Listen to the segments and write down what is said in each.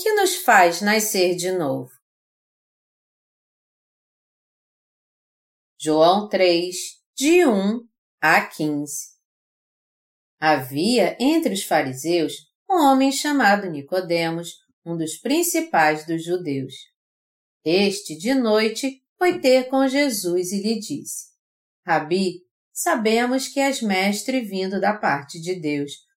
Que nos faz nascer de novo? João 3, de 1 a 15 Havia entre os fariseus um homem chamado Nicodemos, um dos principais dos judeus. Este, de noite, foi ter com Jesus e lhe disse: Rabi, sabemos que és mestre vindo da parte de Deus,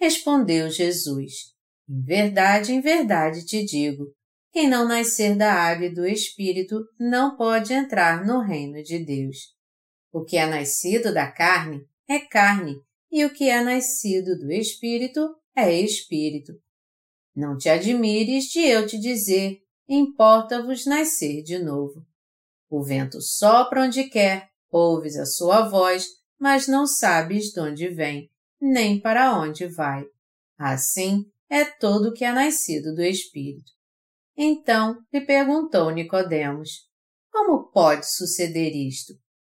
Respondeu Jesus: Em verdade, em verdade te digo, quem não nascer da água e do Espírito não pode entrar no reino de Deus. O que é nascido da carne é carne, e o que é nascido do Espírito é Espírito. Não te admires de eu te dizer, importa-vos nascer de novo. O vento sopra onde quer, ouves a sua voz, mas não sabes de onde vem, nem para onde vai. Assim é todo o que é nascido do Espírito. Então lhe perguntou Nicodemos: Como pode suceder isto?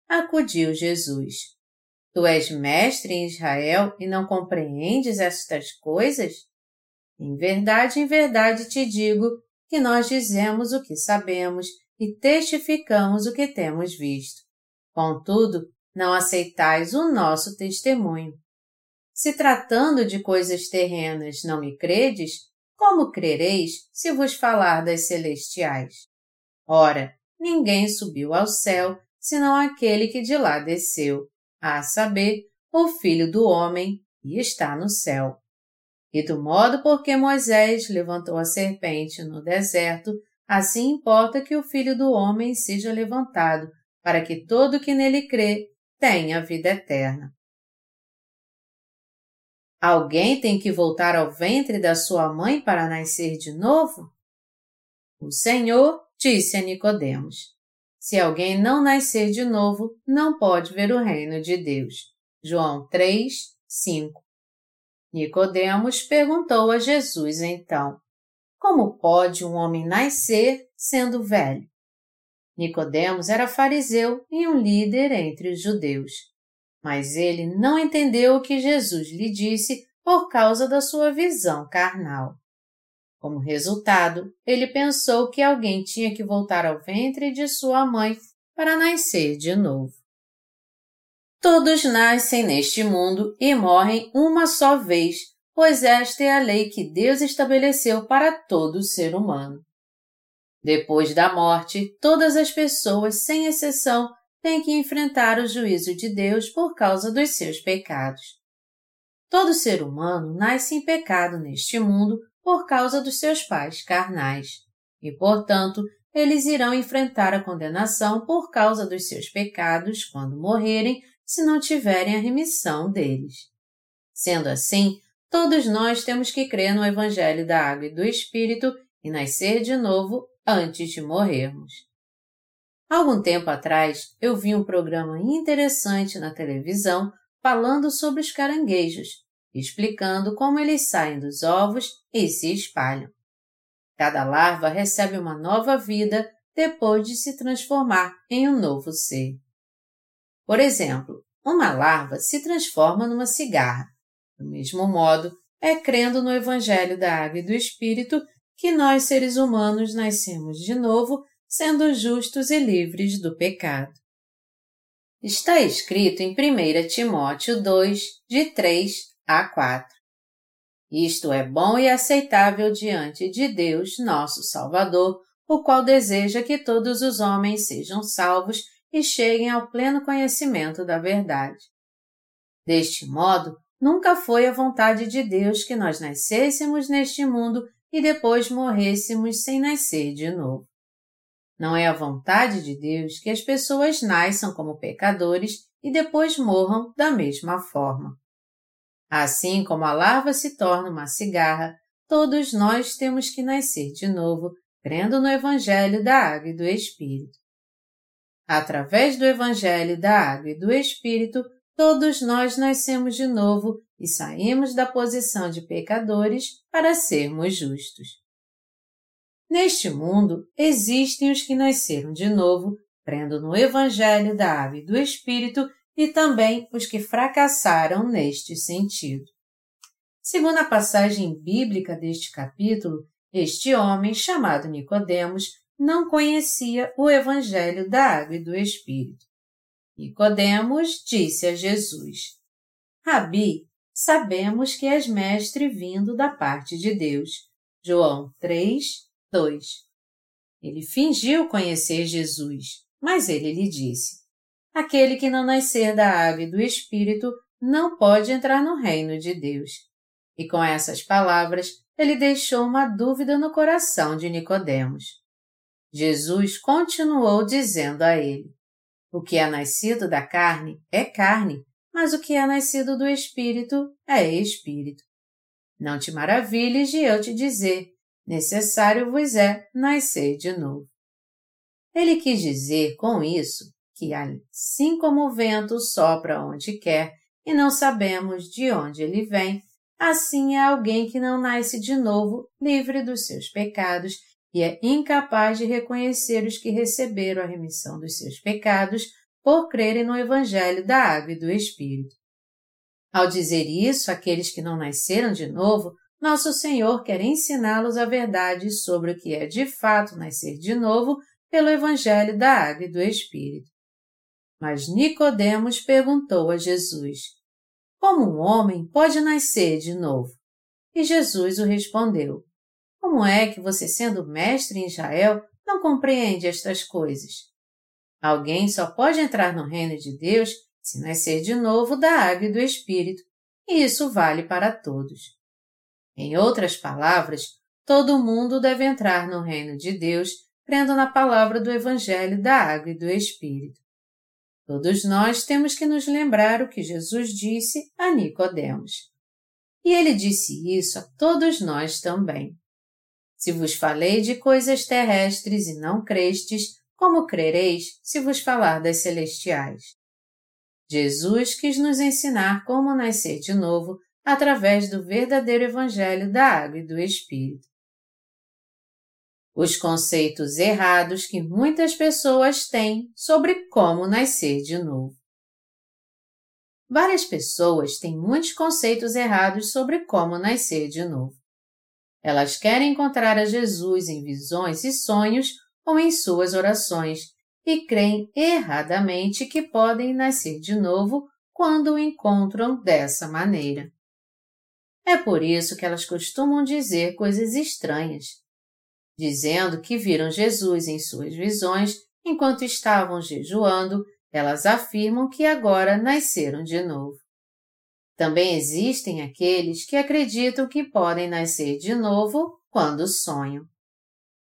Acudiu Jesus: Tu és mestre em Israel e não compreendes estas coisas? Em verdade, em verdade te digo que nós dizemos o que sabemos e testificamos o que temos visto. Contudo, não aceitais o nosso testemunho. Se tratando de coisas terrenas não me credes, como crereis se vos falar das celestiais? Ora, ninguém subiu ao céu, senão aquele que de lá desceu, a saber, o Filho do Homem, e está no céu. E do modo por que Moisés levantou a serpente no deserto, assim importa que o Filho do Homem seja levantado, para que todo que nele crê tenha vida eterna. Alguém tem que voltar ao ventre da sua mãe para nascer de novo? O Senhor disse a Nicodemos: Se alguém não nascer de novo, não pode ver o reino de Deus. João 3, 5. Nicodemos perguntou a Jesus então: Como pode um homem nascer sendo velho? Nicodemos era fariseu e um líder entre os judeus mas ele não entendeu o que Jesus lhe disse por causa da sua visão carnal. Como resultado, ele pensou que alguém tinha que voltar ao ventre de sua mãe para nascer de novo. Todos nascem neste mundo e morrem uma só vez, pois esta é a lei que Deus estabeleceu para todo ser humano. Depois da morte, todas as pessoas, sem exceção, tem que enfrentar o juízo de Deus por causa dos seus pecados. Todo ser humano nasce em pecado neste mundo por causa dos seus pais carnais, e, portanto, eles irão enfrentar a condenação por causa dos seus pecados quando morrerem, se não tiverem a remissão deles. Sendo assim, todos nós temos que crer no Evangelho da Água e do Espírito e nascer de novo antes de morrermos. Algum tempo atrás, eu vi um programa interessante na televisão falando sobre os caranguejos, explicando como eles saem dos ovos e se espalham. Cada larva recebe uma nova vida depois de se transformar em um novo ser. Por exemplo, uma larva se transforma numa cigarra. Do mesmo modo, é crendo no Evangelho da Água e do Espírito que nós, seres humanos, nascemos de novo sendo justos e livres do pecado. Está escrito em 1 Timóteo 2, de 3 a 4. Isto é bom e aceitável diante de Deus, nosso Salvador, o qual deseja que todos os homens sejam salvos e cheguem ao pleno conhecimento da verdade. Deste modo, nunca foi a vontade de Deus que nós nascêssemos neste mundo e depois morrêssemos sem nascer de novo. Não é a vontade de Deus que as pessoas nasçam como pecadores e depois morram da mesma forma. Assim como a larva se torna uma cigarra, todos nós temos que nascer de novo crendo no Evangelho da Água e do Espírito. Através do Evangelho da Água e do Espírito, todos nós nascemos de novo e saímos da posição de pecadores para sermos justos. Neste mundo existem os que nasceram de novo, crendo no Evangelho da Água e do Espírito, e também os que fracassaram neste sentido. Segundo a passagem bíblica deste capítulo, este homem, chamado Nicodemos, não conhecia o evangelho da água e do espírito. Nicodemos disse a Jesus: Rabi, sabemos que és mestre vindo da parte de Deus. João 3, 2. Ele fingiu conhecer Jesus, mas ele lhe disse: Aquele que não nascer da água e do espírito não pode entrar no reino de Deus. E com essas palavras, ele deixou uma dúvida no coração de Nicodemos. Jesus continuou dizendo a ele: O que é nascido da carne é carne, mas o que é nascido do espírito é espírito. Não te maravilhes de eu te dizer: necessário vos é nascer de novo. Ele quis dizer com isso que, assim como o vento sopra onde quer e não sabemos de onde ele vem, Assim é alguém que não nasce de novo, livre dos seus pecados e é incapaz de reconhecer os que receberam a remissão dos seus pecados por crerem no Evangelho da Água e do Espírito. Ao dizer isso àqueles que não nasceram de novo, nosso Senhor quer ensiná-los a verdade sobre o que é de fato nascer de novo pelo Evangelho da Água e do Espírito. Mas Nicodemos perguntou a Jesus: como um homem pode nascer de novo? E Jesus o respondeu: Como é que você, sendo mestre em Israel, não compreende estas coisas? Alguém só pode entrar no reino de Deus se nascer de novo da água e do Espírito, e isso vale para todos. Em outras palavras, todo mundo deve entrar no reino de Deus crendo na palavra do Evangelho da água e do Espírito. Todos nós temos que nos lembrar o que Jesus disse a Nicodemos. E ele disse isso a todos nós também. Se vos falei de coisas terrestres e não crestes, como crereis se vos falar das celestiais? Jesus quis nos ensinar como nascer de novo através do verdadeiro Evangelho da Água e do Espírito os conceitos errados que muitas pessoas têm sobre como nascer de novo. Várias pessoas têm muitos conceitos errados sobre como nascer de novo. Elas querem encontrar a Jesus em visões e sonhos ou em suas orações e creem erradamente que podem nascer de novo quando o encontram dessa maneira. É por isso que elas costumam dizer coisas estranhas, dizendo que viram Jesus em suas visões enquanto estavam jejuando, elas afirmam que agora nasceram de novo. Também existem aqueles que acreditam que podem nascer de novo quando sonham.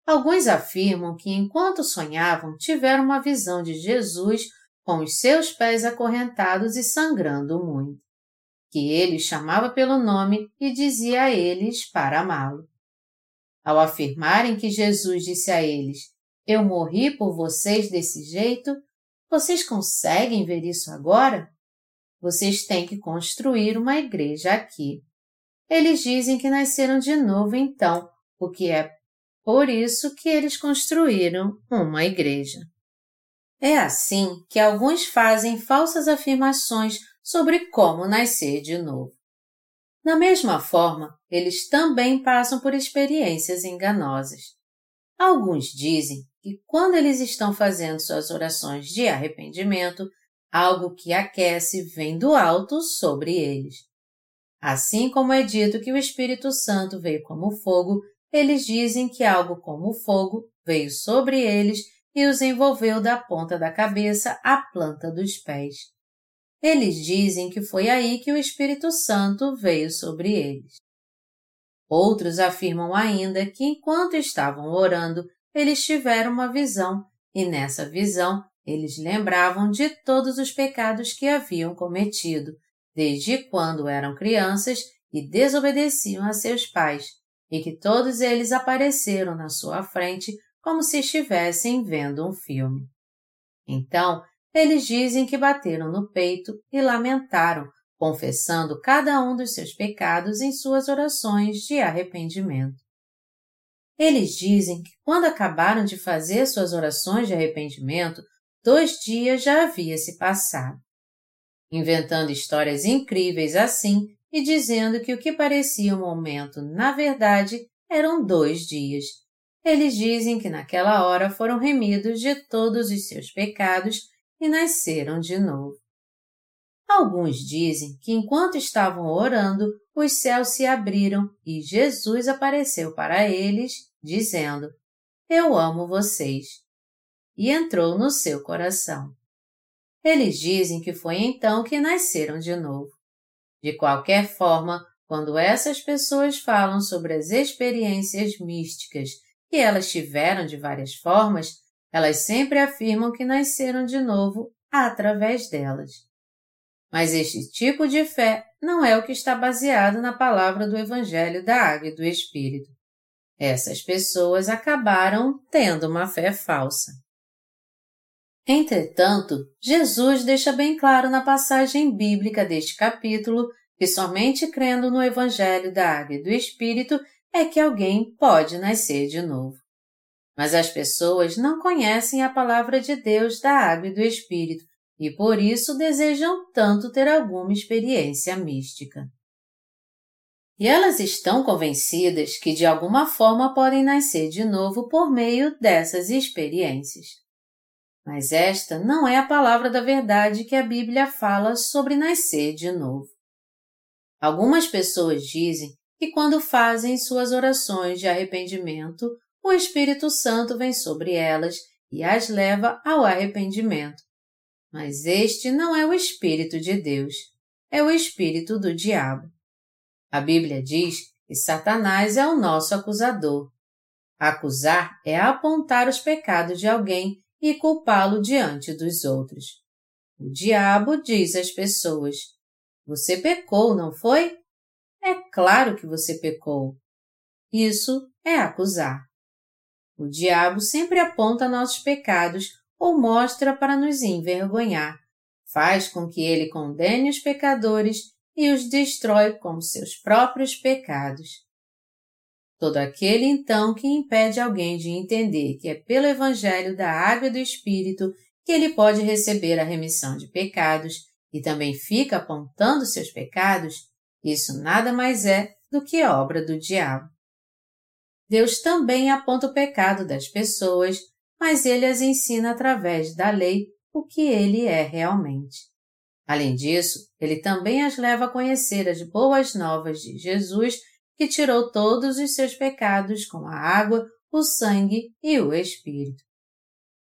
Alguns afirmam que enquanto sonhavam tiveram uma visão de Jesus com os seus pés acorrentados e sangrando muito, que ele chamava pelo nome e dizia a eles para amá-lo. Ao afirmarem que Jesus disse a eles: Eu morri por vocês desse jeito, vocês conseguem ver isso agora? Vocês têm que construir uma igreja aqui. Eles dizem que nasceram de novo então, o que é por isso que eles construíram uma igreja. É assim que alguns fazem falsas afirmações sobre como nascer de novo. Da mesma forma, eles também passam por experiências enganosas. Alguns dizem que quando eles estão fazendo suas orações de arrependimento, algo que aquece vem do alto sobre eles. Assim como é dito que o Espírito Santo veio como fogo, eles dizem que algo como fogo veio sobre eles e os envolveu da ponta da cabeça à planta dos pés. Eles dizem que foi aí que o Espírito Santo veio sobre eles. Outros afirmam ainda que enquanto estavam orando, eles tiveram uma visão e nessa visão eles lembravam de todos os pecados que haviam cometido, desde quando eram crianças e desobedeciam a seus pais, e que todos eles apareceram na sua frente como se estivessem vendo um filme. Então, eles dizem que bateram no peito e lamentaram, confessando cada um dos seus pecados em suas orações de arrependimento. Eles dizem que quando acabaram de fazer suas orações de arrependimento, dois dias já havia se passado. Inventando histórias incríveis assim e dizendo que o que parecia um momento, na verdade, eram dois dias. Eles dizem que naquela hora foram remidos de todos os seus pecados e nasceram de novo. Alguns dizem que enquanto estavam orando, os céus se abriram e Jesus apareceu para eles, dizendo: Eu amo vocês. E entrou no seu coração. Eles dizem que foi então que nasceram de novo. De qualquer forma, quando essas pessoas falam sobre as experiências místicas que elas tiveram de várias formas, elas sempre afirmam que nasceram de novo através delas. Mas este tipo de fé não é o que está baseado na palavra do Evangelho da Água e do Espírito. Essas pessoas acabaram tendo uma fé falsa. Entretanto, Jesus deixa bem claro na passagem bíblica deste capítulo que somente crendo no Evangelho da Água e do Espírito é que alguém pode nascer de novo. Mas as pessoas não conhecem a palavra de Deus da Água e do Espírito e por isso desejam tanto ter alguma experiência mística. E elas estão convencidas que de alguma forma podem nascer de novo por meio dessas experiências. Mas esta não é a palavra da verdade que a Bíblia fala sobre nascer de novo. Algumas pessoas dizem que quando fazem suas orações de arrependimento, o Espírito Santo vem sobre elas e as leva ao arrependimento, mas este não é o Espírito de Deus, é o Espírito do diabo. A Bíblia diz que Satanás é o nosso acusador. Acusar é apontar os pecados de alguém e culpá-lo diante dos outros. O diabo diz às pessoas: Você pecou, não foi? É claro que você pecou. Isso é acusar. O diabo sempre aponta nossos pecados ou mostra para nos envergonhar. Faz com que ele condene os pecadores e os destrói com seus próprios pecados. Todo aquele, então, que impede alguém de entender que é pelo Evangelho da Água e do Espírito que ele pode receber a remissão de pecados e também fica apontando seus pecados, isso nada mais é do que obra do diabo. Deus também aponta o pecado das pessoas mas ele as ensina através da lei o que ele é realmente. Além disso, ele também as leva a conhecer as boas novas de Jesus, que tirou todos os seus pecados com a água, o sangue e o Espírito.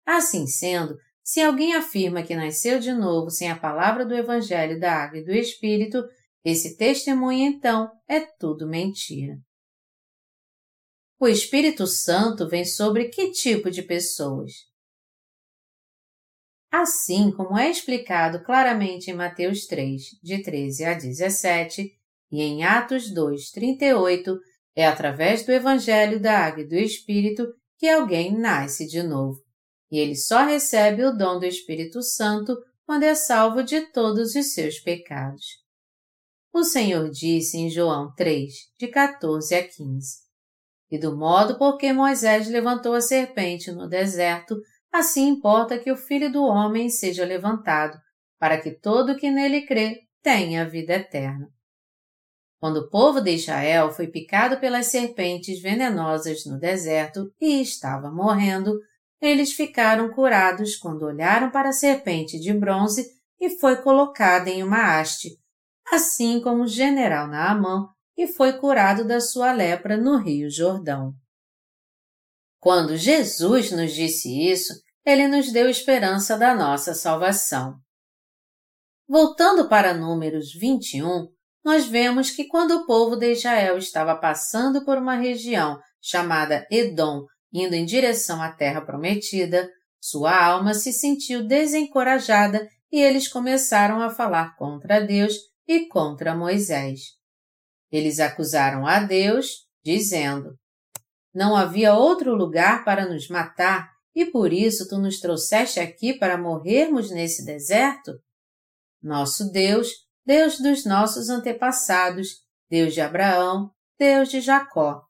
Assim sendo, se alguém afirma que nasceu de novo sem a palavra do Evangelho da Água e do Espírito, esse testemunho então é tudo mentira. O Espírito Santo vem sobre que tipo de pessoas? Assim como é explicado claramente em Mateus 3, de 13 a 17, e em Atos 2, 38, é através do Evangelho da Água e do Espírito que alguém nasce de novo, e ele só recebe o dom do Espírito Santo quando é salvo de todos os seus pecados. O Senhor disse em João 3, de 14 a 15: e do modo por que Moisés levantou a serpente no deserto, assim importa que o Filho do Homem seja levantado, para que todo que nele crê tenha vida eterna. Quando o povo de Israel foi picado pelas serpentes venenosas no deserto e estava morrendo, eles ficaram curados quando olharam para a serpente de bronze e foi colocada em uma haste, assim como o general Naamã e foi curado da sua lepra no Rio Jordão. Quando Jesus nos disse isso, ele nos deu esperança da nossa salvação. Voltando para Números 21, nós vemos que quando o povo de Israel estava passando por uma região chamada Edom, indo em direção à terra prometida, sua alma se sentiu desencorajada e eles começaram a falar contra Deus e contra Moisés. Eles acusaram a Deus, dizendo: Não havia outro lugar para nos matar e por isso tu nos trouxeste aqui para morrermos nesse deserto? Nosso Deus, Deus dos nossos antepassados, Deus de Abraão, Deus de Jacó.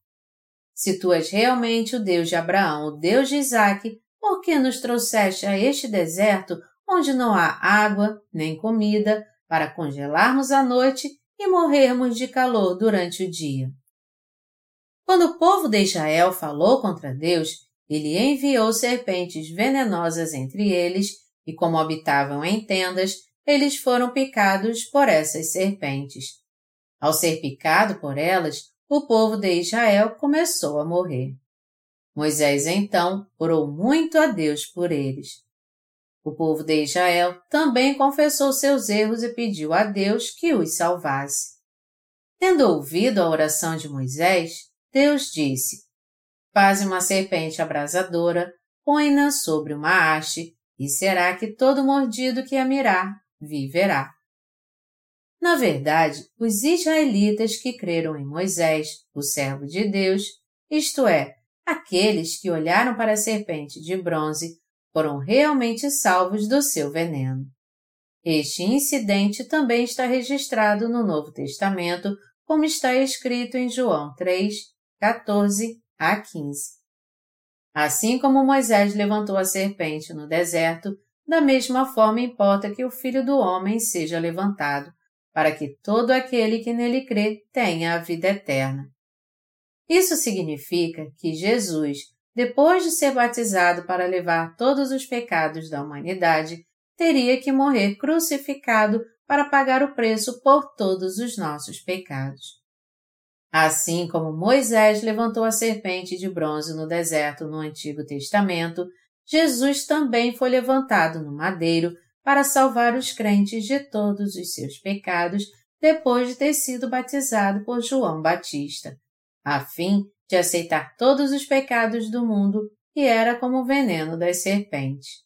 Se tu és realmente o Deus de Abraão, o Deus de Isaque, por que nos trouxeste a este deserto onde não há água nem comida para congelarmos à noite e morrermos de calor durante o dia? Quando o povo de Israel falou contra Deus, ele enviou serpentes venenosas entre eles, e como habitavam em tendas, eles foram picados por essas serpentes. Ao ser picado por elas, o povo de Israel começou a morrer. Moisés então orou muito a Deus por eles. O povo de Israel também confessou seus erros e pediu a Deus que os salvasse. Tendo ouvido a oração de Moisés, Deus disse: Faze uma serpente abrasadora, põe-na sobre uma haste, e será que todo mordido que a mirar viverá. Na verdade, os israelitas que creram em Moisés, o servo de Deus, isto é, aqueles que olharam para a serpente de bronze, foram realmente salvos do seu veneno. Este incidente também está registrado no Novo Testamento, como está escrito em João 3, 14 a 15. Assim como Moisés levantou a serpente no deserto, da mesma forma importa que o Filho do Homem seja levantado, para que todo aquele que nele crê tenha a vida eterna. Isso significa que Jesus, depois de ser batizado para levar todos os pecados da humanidade, teria que morrer crucificado para pagar o preço por todos os nossos pecados. Assim como Moisés levantou a serpente de bronze no deserto no Antigo Testamento, Jesus também foi levantado no madeiro para salvar os crentes de todos os seus pecados depois de ter sido batizado por João Batista, a fim de aceitar todos os pecados do mundo que era como o veneno das serpentes.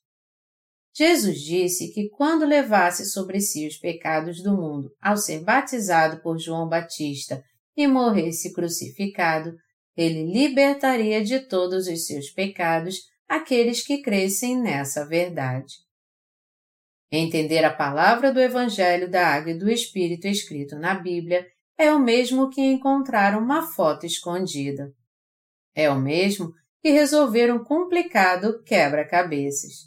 Jesus disse que quando levasse sobre si os pecados do mundo ao ser batizado por João Batista e morresse crucificado, ele libertaria de todos os seus pecados aqueles que crescem nessa verdade. Entender a palavra do Evangelho da Água e do Espírito escrito na Bíblia é o mesmo que encontrar uma foto escondida. É o mesmo que resolver um complicado quebra-cabeças.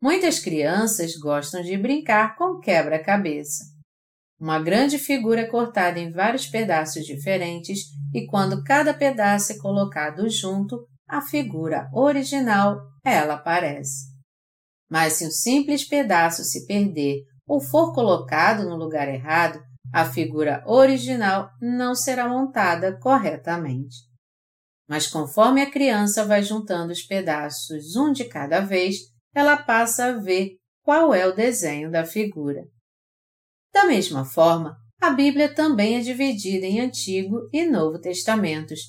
Muitas crianças gostam de brincar com quebra-cabeça. Uma grande figura cortada em vários pedaços diferentes e quando cada pedaço é colocado junto, a figura original, ela aparece. Mas se um simples pedaço se perder ou for colocado no lugar errado, a figura original não será montada corretamente. Mas conforme a criança vai juntando os pedaços um de cada vez, ela passa a ver qual é o desenho da figura. Da mesma forma, a Bíblia também é dividida em Antigo e Novo Testamentos,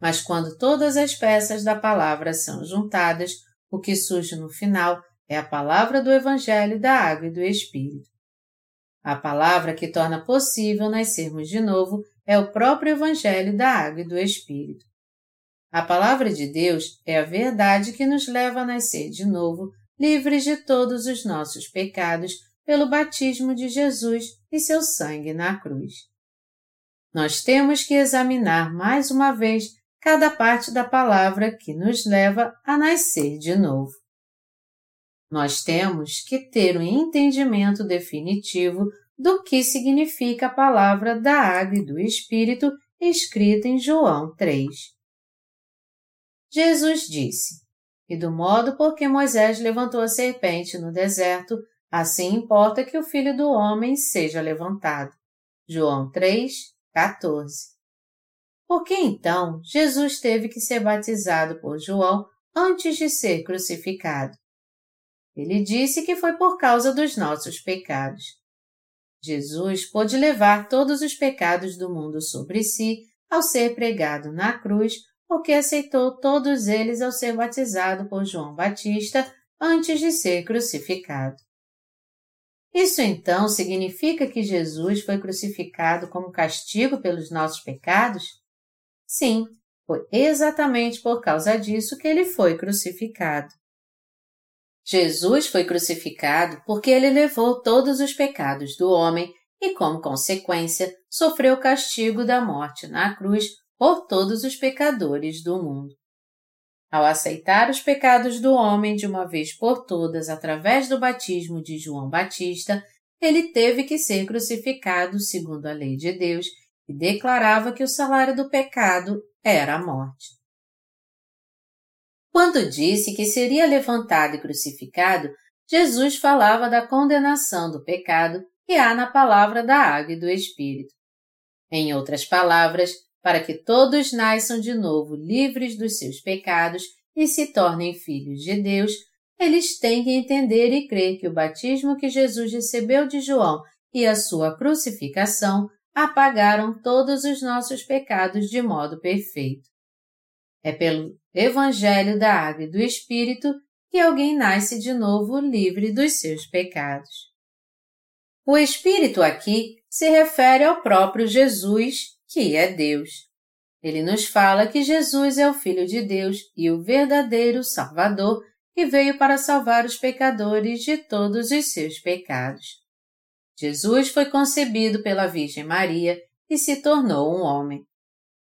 mas quando todas as peças da palavra são juntadas, o que surge no final é a palavra do Evangelho da Água e do Espírito. A palavra que torna possível nascermos de novo é o próprio Evangelho da Água e do Espírito. A palavra de Deus é a verdade que nos leva a nascer de novo, livres de todos os nossos pecados pelo batismo de Jesus e seu sangue na cruz. Nós temos que examinar mais uma vez cada parte da palavra que nos leva a nascer de novo. Nós temos que ter um entendimento definitivo do que significa a palavra da água e do Espírito escrita em João 3. Jesus disse: E do modo por que Moisés levantou a serpente no deserto, Assim importa que o Filho do Homem seja levantado. João 3, 14. Por que então Jesus teve que ser batizado por João antes de ser crucificado? Ele disse que foi por causa dos nossos pecados. Jesus pôde levar todos os pecados do mundo sobre si ao ser pregado na cruz, porque aceitou todos eles ao ser batizado por João Batista antes de ser crucificado. Isso então significa que Jesus foi crucificado como castigo pelos nossos pecados? Sim, foi exatamente por causa disso que ele foi crucificado. Jesus foi crucificado porque ele levou todos os pecados do homem e, como consequência, sofreu o castigo da morte na cruz por todos os pecadores do mundo. Ao aceitar os pecados do homem de uma vez por todas através do batismo de João Batista, ele teve que ser crucificado segundo a lei de Deus e declarava que o salário do pecado era a morte. Quando disse que seria levantado e crucificado, Jesus falava da condenação do pecado que há na palavra da água e do Espírito. Em outras palavras, para que todos nasçam de novo livres dos seus pecados e se tornem filhos de Deus, eles têm que entender e crer que o batismo que Jesus recebeu de João e a sua crucificação apagaram todos os nossos pecados de modo perfeito. É pelo Evangelho da Água e do Espírito que alguém nasce de novo livre dos seus pecados. O Espírito aqui se refere ao próprio Jesus, que é Deus. Ele nos fala que Jesus é o Filho de Deus e o verdadeiro Salvador que veio para salvar os pecadores de todos os seus pecados. Jesus foi concebido pela Virgem Maria e se tornou um homem.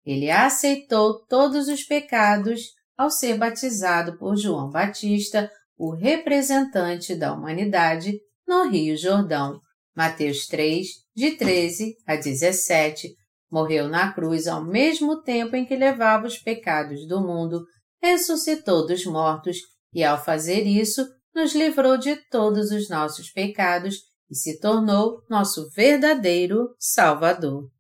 Ele aceitou todos os pecados ao ser batizado por João Batista, o representante da humanidade, no Rio Jordão. Mateus 3, de 13 a 17, morreu na cruz ao mesmo tempo em que levava os pecados do mundo, ressuscitou dos mortos e, ao fazer isso, nos livrou de todos os nossos pecados e se tornou nosso verdadeiro Salvador.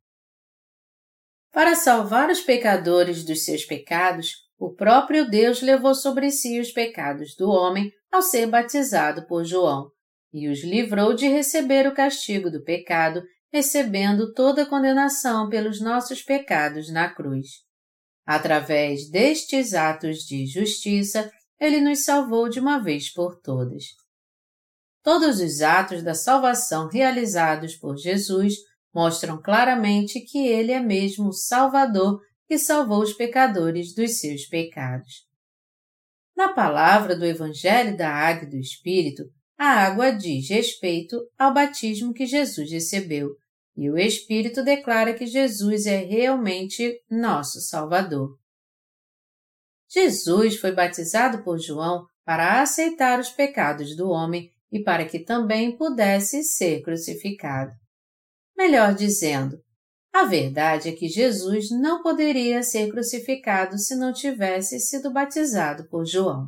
Para salvar os pecadores dos seus pecados, o próprio Deus levou sobre si os pecados do homem ao ser batizado por João, e os livrou de receber o castigo do pecado, recebendo toda a condenação pelos nossos pecados na cruz. Através destes atos de justiça, ele nos salvou de uma vez por todas. Todos os atos da salvação realizados por Jesus mostram claramente que ele é mesmo o Salvador que salvou os pecadores dos seus pecados. Na palavra do Evangelho da Água e do Espírito, a água diz respeito ao batismo que Jesus recebeu, e o Espírito declara que Jesus é realmente nosso Salvador. Jesus foi batizado por João para aceitar os pecados do homem e para que também pudesse ser crucificado. Melhor dizendo, a verdade é que Jesus não poderia ser crucificado se não tivesse sido batizado por João.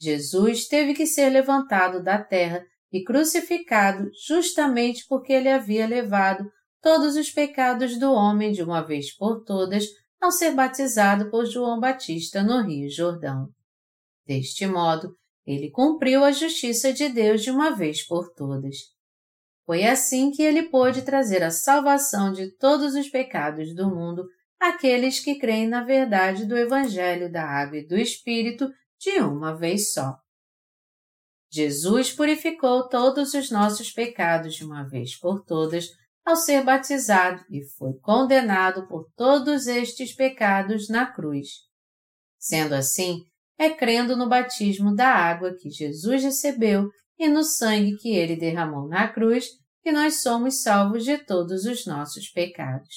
Jesus teve que ser levantado da terra e crucificado justamente porque ele havia levado todos os pecados do homem de uma vez por todas ao ser batizado por João Batista no Rio Jordão. Deste modo, ele cumpriu a justiça de Deus de uma vez por todas. Foi assim que ele pôde trazer a salvação de todos os pecados do mundo àqueles que creem na verdade do Evangelho da Água e do Espírito de uma vez só. Jesus purificou todos os nossos pecados de uma vez por todas ao ser batizado e foi condenado por todos estes pecados na cruz. Sendo assim, é crendo no batismo da água que Jesus recebeu e no sangue que ele derramou na cruz que nós somos salvos de todos os nossos pecados.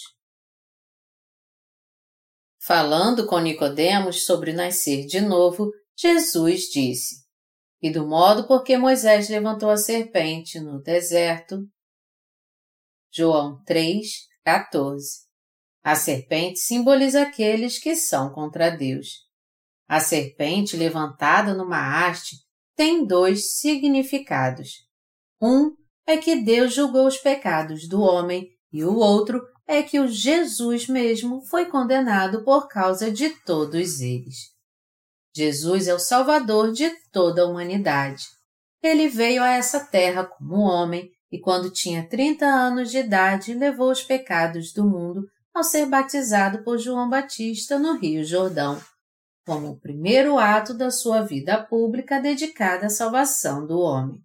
Falando com Nicodemos sobre nascer de novo, Jesus disse: E do modo por que Moisés levantou a serpente no deserto. João 3, 14. A serpente simboliza aqueles que são contra Deus. A serpente levantada numa haste tem dois significados. Um é que Deus julgou os pecados do homem e o outro é que o Jesus mesmo foi condenado por causa de todos eles. Jesus é o Salvador de toda a humanidade. Ele veio a essa terra como homem e, quando tinha 30 anos de idade, levou os pecados do mundo ao ser batizado por João Batista no Rio Jordão como o primeiro ato da sua vida pública dedicada à salvação do homem.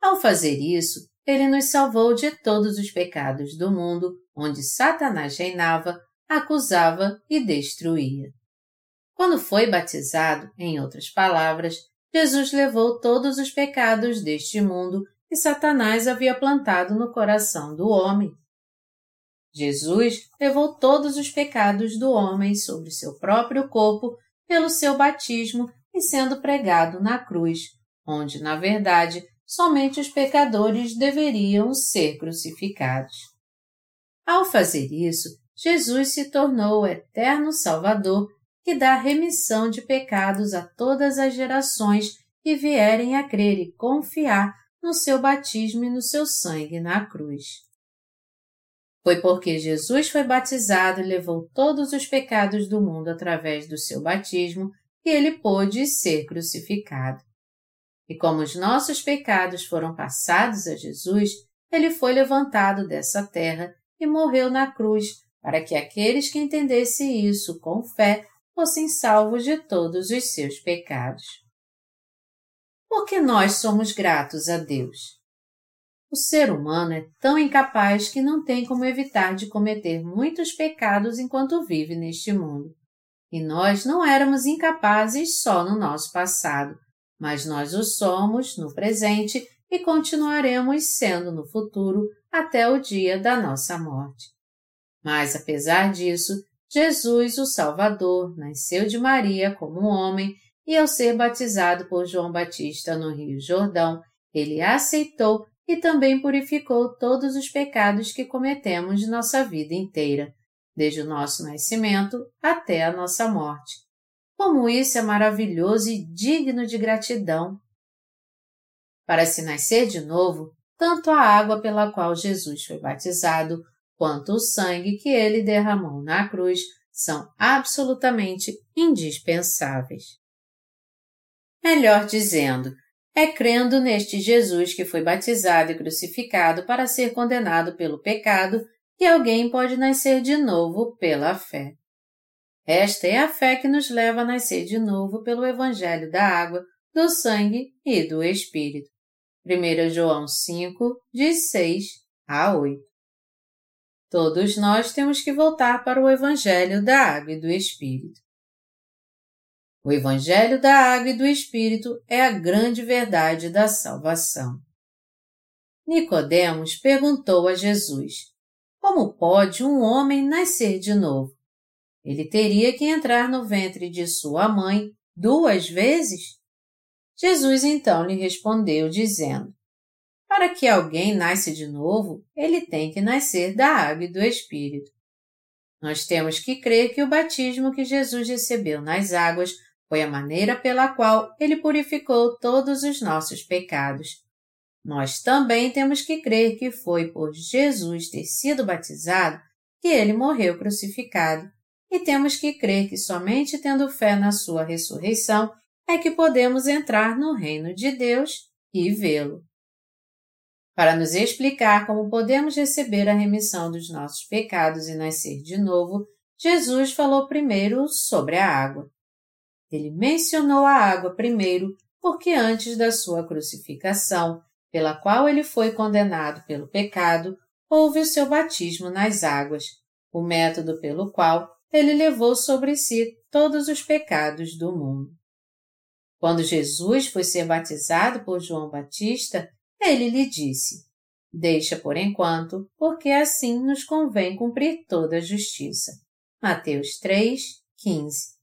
Ao fazer isso, ele nos salvou de todos os pecados do mundo onde Satanás reinava, acusava e destruía. Quando foi batizado, em outras palavras, Jesus levou todos os pecados deste mundo que Satanás havia plantado no coração do homem. Jesus levou todos os pecados do homem sobre seu próprio corpo pelo seu batismo e sendo pregado na cruz, onde, na verdade, somente os pecadores deveriam ser crucificados. Ao fazer isso, Jesus se tornou o eterno Salvador que dá remissão de pecados a todas as gerações que vierem a crer e confiar no seu batismo e no seu sangue na cruz. Foi porque Jesus foi batizado e levou todos os pecados do mundo através do seu batismo que ele pôde ser crucificado. E como os nossos pecados foram passados a Jesus, ele foi levantado dessa terra e morreu na cruz para que aqueles que entendessem isso com fé fossem salvos de todos os seus pecados. Por que nós somos gratos a Deus? O ser humano é tão incapaz que não tem como evitar de cometer muitos pecados enquanto vive neste mundo. E nós não éramos incapazes só no nosso passado, mas nós o somos no presente e continuaremos sendo no futuro até o dia da nossa morte. Mas, apesar disso, Jesus, o Salvador, nasceu de Maria como um homem e, ao ser batizado por João Batista no Rio Jordão, ele aceitou e também purificou todos os pecados que cometemos de nossa vida inteira, desde o nosso nascimento até a nossa morte. Como isso é maravilhoso e digno de gratidão! Para se nascer de novo, tanto a água pela qual Jesus foi batizado quanto o sangue que ele derramou na cruz são absolutamente indispensáveis. Melhor dizendo, é crendo neste Jesus que foi batizado e crucificado para ser condenado pelo pecado que alguém pode nascer de novo pela fé. Esta é a fé que nos leva a nascer de novo pelo Evangelho da água, do sangue e do Espírito. 1 João 5, de 6 a 8. Todos nós temos que voltar para o Evangelho da Água e do Espírito. O Evangelho da Água e do Espírito é a grande verdade da salvação. Nicodemos perguntou a Jesus: Como pode um homem nascer de novo? Ele teria que entrar no ventre de sua mãe duas vezes? Jesus então lhe respondeu, dizendo: para que alguém nasça de novo, ele tem que nascer da água e do Espírito. Nós temos que crer que o batismo que Jesus recebeu nas águas foi a maneira pela qual ele purificou todos os nossos pecados. Nós também temos que crer que foi por Jesus ter sido batizado que ele morreu crucificado, e temos que crer que somente tendo fé na sua ressurreição é que podemos entrar no reino de Deus e vê-lo. Para nos explicar como podemos receber a remissão dos nossos pecados e nascer de novo, Jesus falou primeiro sobre a água. Ele mencionou a água primeiro porque antes da sua crucificação, pela qual ele foi condenado pelo pecado, houve o seu batismo nas águas, o método pelo qual ele levou sobre si todos os pecados do mundo. Quando Jesus foi ser batizado por João Batista, ele lhe disse: Deixa por enquanto, porque assim nos convém cumprir toda a justiça. Mateus 3, 15.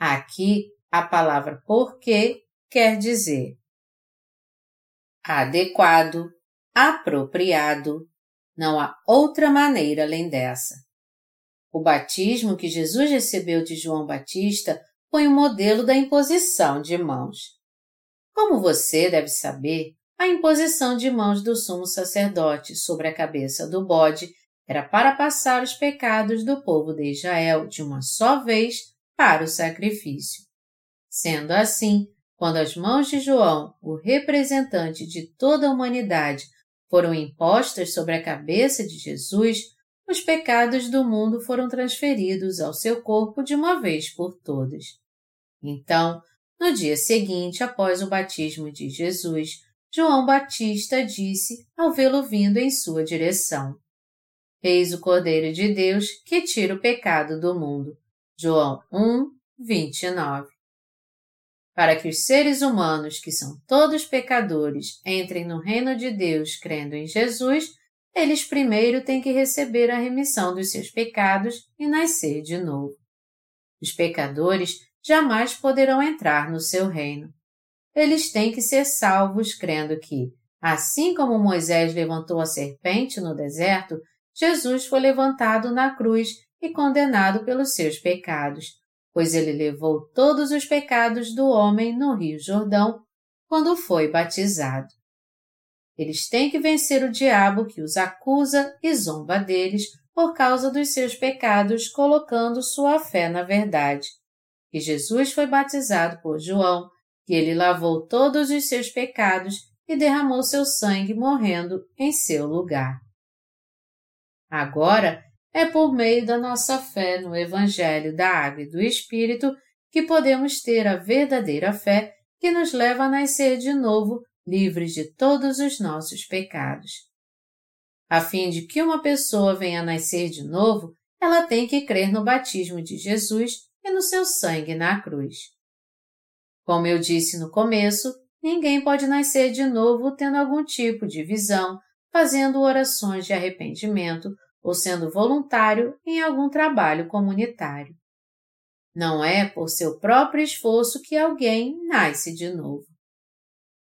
Aqui, a palavra porque quer dizer adequado, apropriado. Não há outra maneira além dessa. O batismo que Jesus recebeu de João Batista foi um modelo da imposição de mãos. Como você deve saber, a imposição de mãos do sumo sacerdote sobre a cabeça do bode era para passar os pecados do povo de Israel de uma só vez para o sacrifício. Sendo assim, quando as mãos de João, o representante de toda a humanidade, foram impostas sobre a cabeça de Jesus, os pecados do mundo foram transferidos ao seu corpo de uma vez por todas. Então, no dia seguinte, após o batismo de Jesus, João Batista disse ao vê-lo vindo em sua direção: Eis o Cordeiro de Deus que tira o pecado do mundo. João 1, 29. Para que os seres humanos, que são todos pecadores, entrem no reino de Deus crendo em Jesus, eles primeiro têm que receber a remissão dos seus pecados e nascer de novo. Os pecadores jamais poderão entrar no seu reino. Eles têm que ser salvos crendo que, assim como Moisés levantou a serpente no deserto, Jesus foi levantado na cruz e condenado pelos seus pecados, pois ele levou todos os pecados do homem no Rio Jordão quando foi batizado. Eles têm que vencer o diabo que os acusa e zomba deles por causa dos seus pecados, colocando sua fé na verdade. Que Jesus foi batizado por João, que ele lavou todos os seus pecados e derramou seu sangue morrendo em seu lugar. Agora, é por meio da nossa fé no Evangelho da Água e do Espírito que podemos ter a verdadeira fé que nos leva a nascer de novo, livres de todos os nossos pecados. A fim de que uma pessoa venha a nascer de novo, ela tem que crer no batismo de Jesus e no seu sangue na cruz. Como eu disse no começo, ninguém pode nascer de novo tendo algum tipo de visão, fazendo orações de arrependimento ou sendo voluntário em algum trabalho comunitário. Não é por seu próprio esforço que alguém nasce de novo.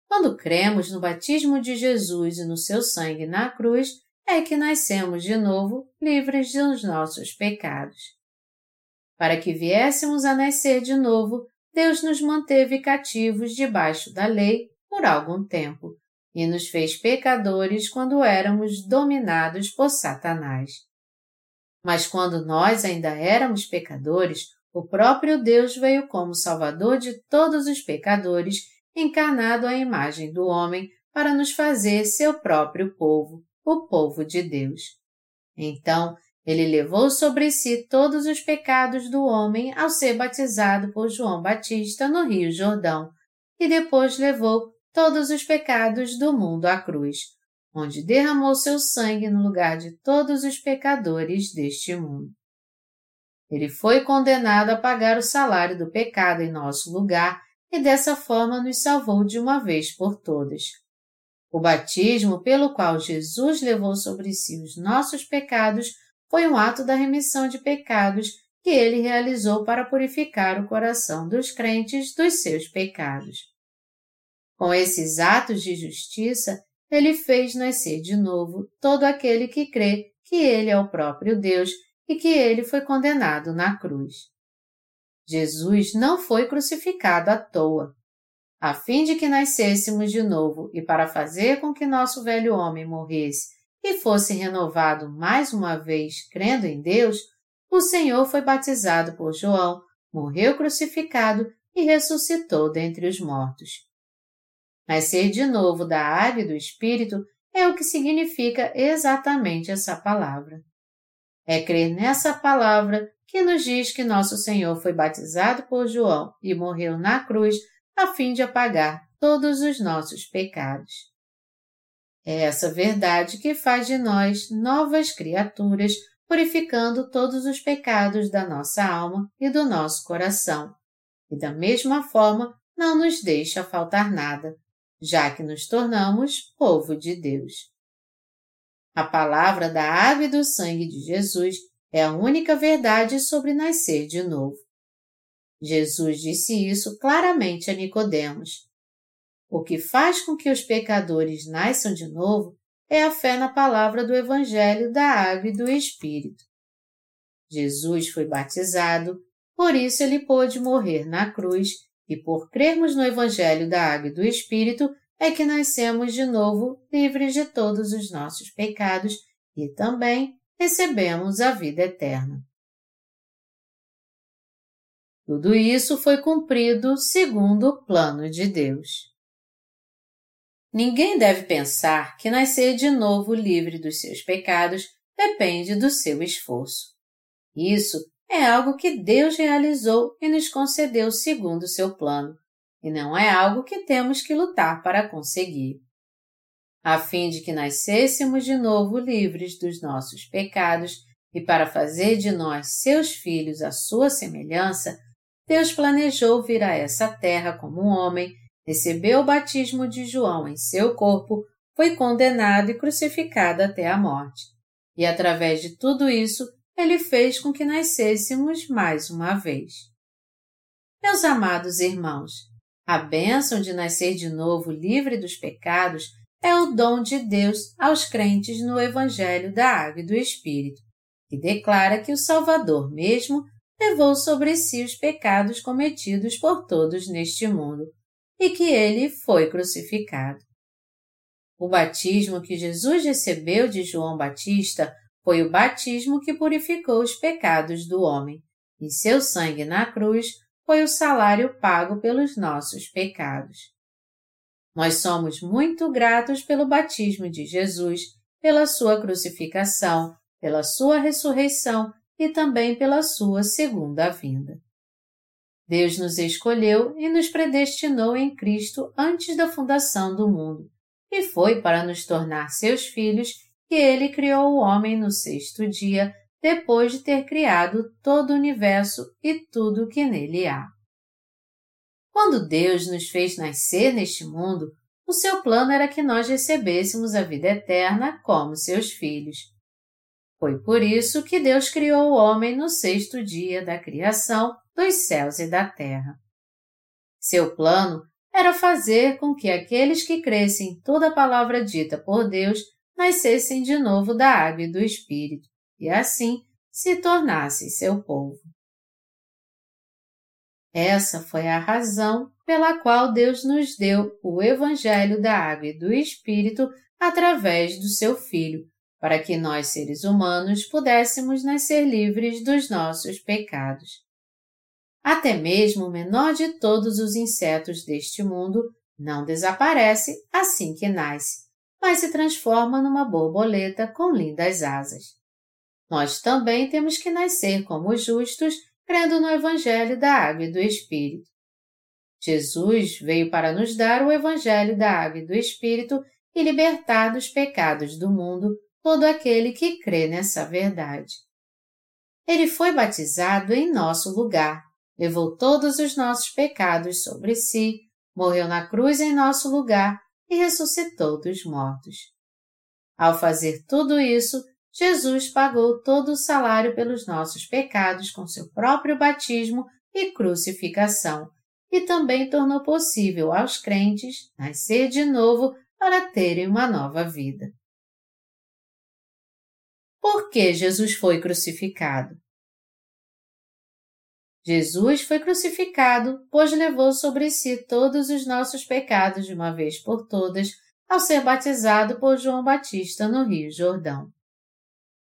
Quando cremos no batismo de Jesus e no seu sangue na cruz, é que nascemos de novo, livres dos nossos pecados. Para que viéssemos a nascer de novo, Deus nos manteve cativos debaixo da lei por algum tempo, e nos fez pecadores quando éramos dominados por Satanás. Mas quando nós ainda éramos pecadores, o próprio Deus veio como Salvador de todos os pecadores, encarnado à imagem do homem, para nos fazer seu próprio povo, o povo de Deus. Então, ele levou sobre si todos os pecados do homem ao ser batizado por João Batista no Rio Jordão, e depois levou todos os pecados do mundo à cruz, onde derramou seu sangue no lugar de todos os pecadores deste mundo. Ele foi condenado a pagar o salário do pecado em nosso lugar e dessa forma nos salvou de uma vez por todas. O batismo pelo qual Jesus levou sobre si os nossos pecados foi um ato da remissão de pecados que ele realizou para purificar o coração dos crentes dos seus pecados. Com esses atos de justiça, ele fez nascer de novo todo aquele que crê que ele é o próprio Deus e que ele foi condenado na cruz. Jesus não foi crucificado à toa. A fim de que nascêssemos de novo e para fazer com que nosso velho homem morresse e fosse renovado mais uma vez crendo em Deus, o Senhor foi batizado por João, morreu crucificado e ressuscitou dentre os mortos. Nascer de novo da água e do Espírito é o que significa exatamente essa palavra. É crer nessa palavra que nos diz que nosso Senhor foi batizado por João e morreu na cruz a fim de apagar todos os nossos pecados. É essa verdade que faz de nós novas criaturas, purificando todos os pecados da nossa alma e do nosso coração, e da mesma forma não nos deixa faltar nada, já que nos tornamos povo de Deus. A palavra da água e do sangue de Jesus é a única verdade sobre nascer de novo. Jesus disse isso claramente a Nicodemos. O que faz com que os pecadores nasçam de novo é a fé na palavra do Evangelho da Água e do Espírito. Jesus foi batizado, por isso ele pôde morrer na cruz e por crermos no Evangelho da Água e do Espírito, é que nascemos de novo livres de todos os nossos pecados e também recebemos a vida eterna. Tudo isso foi cumprido segundo o plano de Deus. Ninguém deve pensar que nascer de novo livre dos seus pecados depende do seu esforço. Isso é algo que Deus realizou e nos concedeu segundo o seu plano, e não é algo que temos que lutar para conseguir. a fim de que nascêssemos de novo livres dos nossos pecados e para fazer de nós, seus filhos, a sua semelhança, Deus planejou vir a essa terra como um homem, recebeu o batismo de João em seu corpo, foi condenado e crucificado até a morte. E através de tudo isso, ele fez com que nascêssemos mais uma vez. Meus amados irmãos, a bênção de nascer de novo livre dos pecados é o dom de Deus aos crentes no Evangelho da Água e do Espírito, que declara que o Salvador mesmo levou sobre si os pecados cometidos por todos neste mundo e que ele foi crucificado. O batismo que Jesus recebeu de João Batista foi o batismo que purificou os pecados do homem, e seu sangue na cruz foi o salário pago pelos nossos pecados. Nós somos muito gratos pelo batismo de Jesus, pela sua crucificação, pela sua ressurreição e também pela sua segunda vinda. Deus nos escolheu e nos predestinou em Cristo antes da fundação do mundo, e foi para nos tornar seus filhos que ele criou o homem no sexto dia, depois de ter criado todo o universo e tudo o que nele há. Quando Deus nos fez nascer neste mundo, o seu plano era que nós recebêssemos a vida eterna como seus filhos. Foi por isso que Deus criou o homem no sexto dia da criação dos céus e da terra. Seu plano era fazer com que aqueles que crescem toda a palavra dita por Deus nascessem de novo da água e do Espírito, e assim se tornassem seu povo. Essa foi a razão pela qual Deus nos deu o Evangelho da Água e do Espírito através do seu Filho, para que nós, seres humanos, pudéssemos nascer livres dos nossos pecados. Até mesmo o menor de todos os insetos deste mundo não desaparece assim que nasce, mas se transforma numa borboleta com lindas asas. Nós também temos que nascer como justos crendo no Evangelho da Água e do Espírito. Jesus veio para nos dar o Evangelho da Água e do Espírito e libertar dos pecados do mundo todo aquele que crê nessa verdade. Ele foi batizado em nosso lugar, levou todos os nossos pecados sobre si, morreu na cruz em nosso lugar e ressuscitou dos mortos. Ao fazer tudo isso, Jesus pagou todo o salário pelos nossos pecados com seu próprio batismo e crucificação, e também tornou possível aos crentes nascer de novo para terem uma nova vida. Por que Jesus foi crucificado? Jesus foi crucificado, pois levou sobre si todos os nossos pecados de uma vez por todas, ao ser batizado por João Batista no Rio Jordão.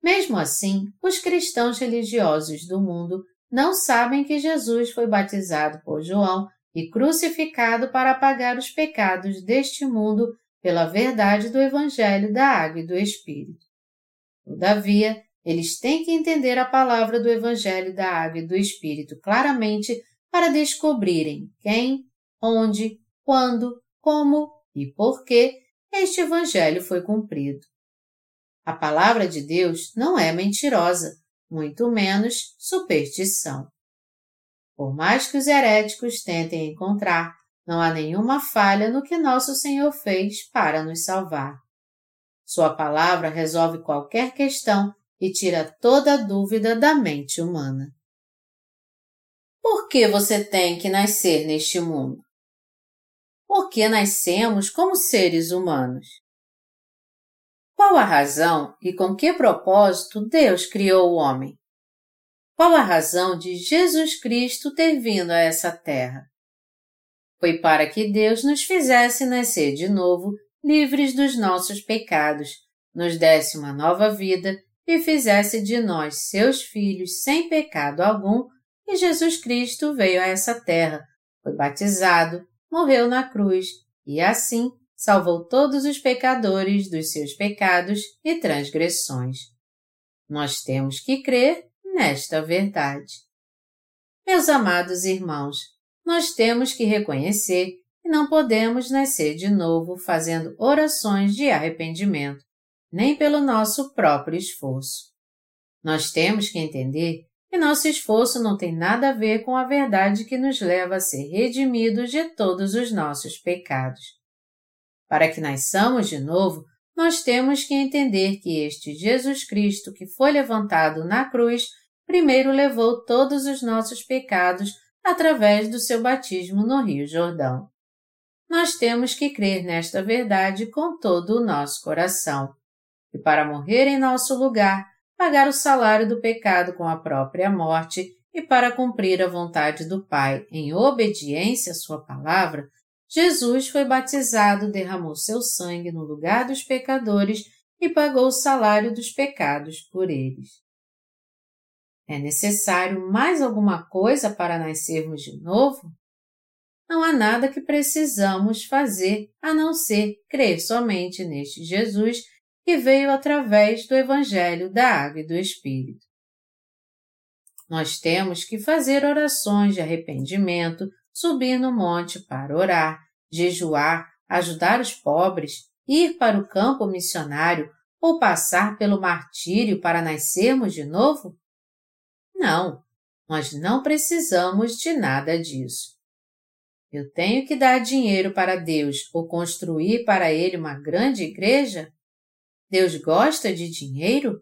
Mesmo assim, os cristãos religiosos do mundo não sabem que Jesus foi batizado por João e crucificado para apagar os pecados deste mundo pela verdade do Evangelho da Água e do Espírito. Todavia, eles têm que entender a palavra do Evangelho da Água e do Espírito claramente para descobrirem quem, onde, quando, como e por que este Evangelho foi cumprido. A palavra de Deus não é mentirosa, muito menos superstição. Por mais que os heréticos tentem encontrar, não há nenhuma falha no que nosso Senhor fez para nos salvar. Sua palavra resolve qualquer questão e tira toda dúvida da mente humana. Por que você tem que nascer neste mundo? Porque nascemos como seres humanos. Qual a razão e com que propósito Deus criou o homem? Qual a razão de Jesus Cristo ter vindo a essa terra? Foi para que Deus nos fizesse nascer de novo, livres dos nossos pecados, nos desse uma nova vida e fizesse de nós seus filhos sem pecado algum, e Jesus Cristo veio a essa terra, foi batizado, morreu na cruz e assim salvou todos os pecadores dos seus pecados e transgressões. Nós temos que crer nesta verdade. Meus amados irmãos, nós temos que reconhecer que não podemos nascer de novo fazendo orações de arrependimento, nem pelo nosso próprio esforço. Nós temos que entender que nosso esforço não tem nada a ver com a verdade que nos leva a ser redimidos de todos os nossos pecados. Para que nasçamos de novo, nós temos que entender que este Jesus Cristo que foi levantado na cruz primeiro levou todos os nossos pecados através do seu batismo no Rio Jordão. Nós temos que crer nesta verdade com todo o nosso coração. E para morrer em nosso lugar, pagar o salário do pecado com a própria morte e para cumprir a vontade do Pai em obediência à Sua palavra, Jesus foi batizado, derramou seu sangue no lugar dos pecadores e pagou o salário dos pecados por eles. É necessário mais alguma coisa para nascermos de novo? Não há nada que precisamos fazer a não ser crer somente neste Jesus que veio através do Evangelho da Água e do Espírito. Nós temos que fazer orações de arrependimento, subir no monte para orar, jejuar, ajudar os pobres, ir para o campo missionário ou passar pelo martírio para nascermos de novo? Não, nós não precisamos de nada disso. Eu tenho que dar dinheiro para Deus ou construir para Ele uma grande igreja? Deus gosta de dinheiro?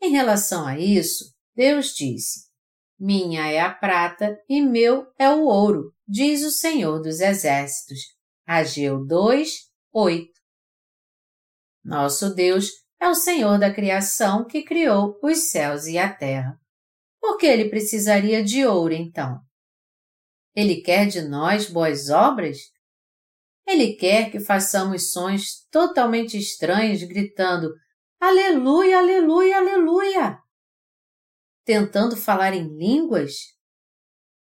Em relação a isso, Deus disse: Minha é a prata e meu é o ouro, diz o Senhor dos Exércitos. Ageu 2, 8. Nosso Deus é o Senhor da criação que criou os céus e a terra. Por que ele precisaria de ouro, então? Ele quer de nós boas obras? Ele quer que façamos sons totalmente estranhos gritando Aleluia, aleluia, aleluia! Tentando falar em línguas?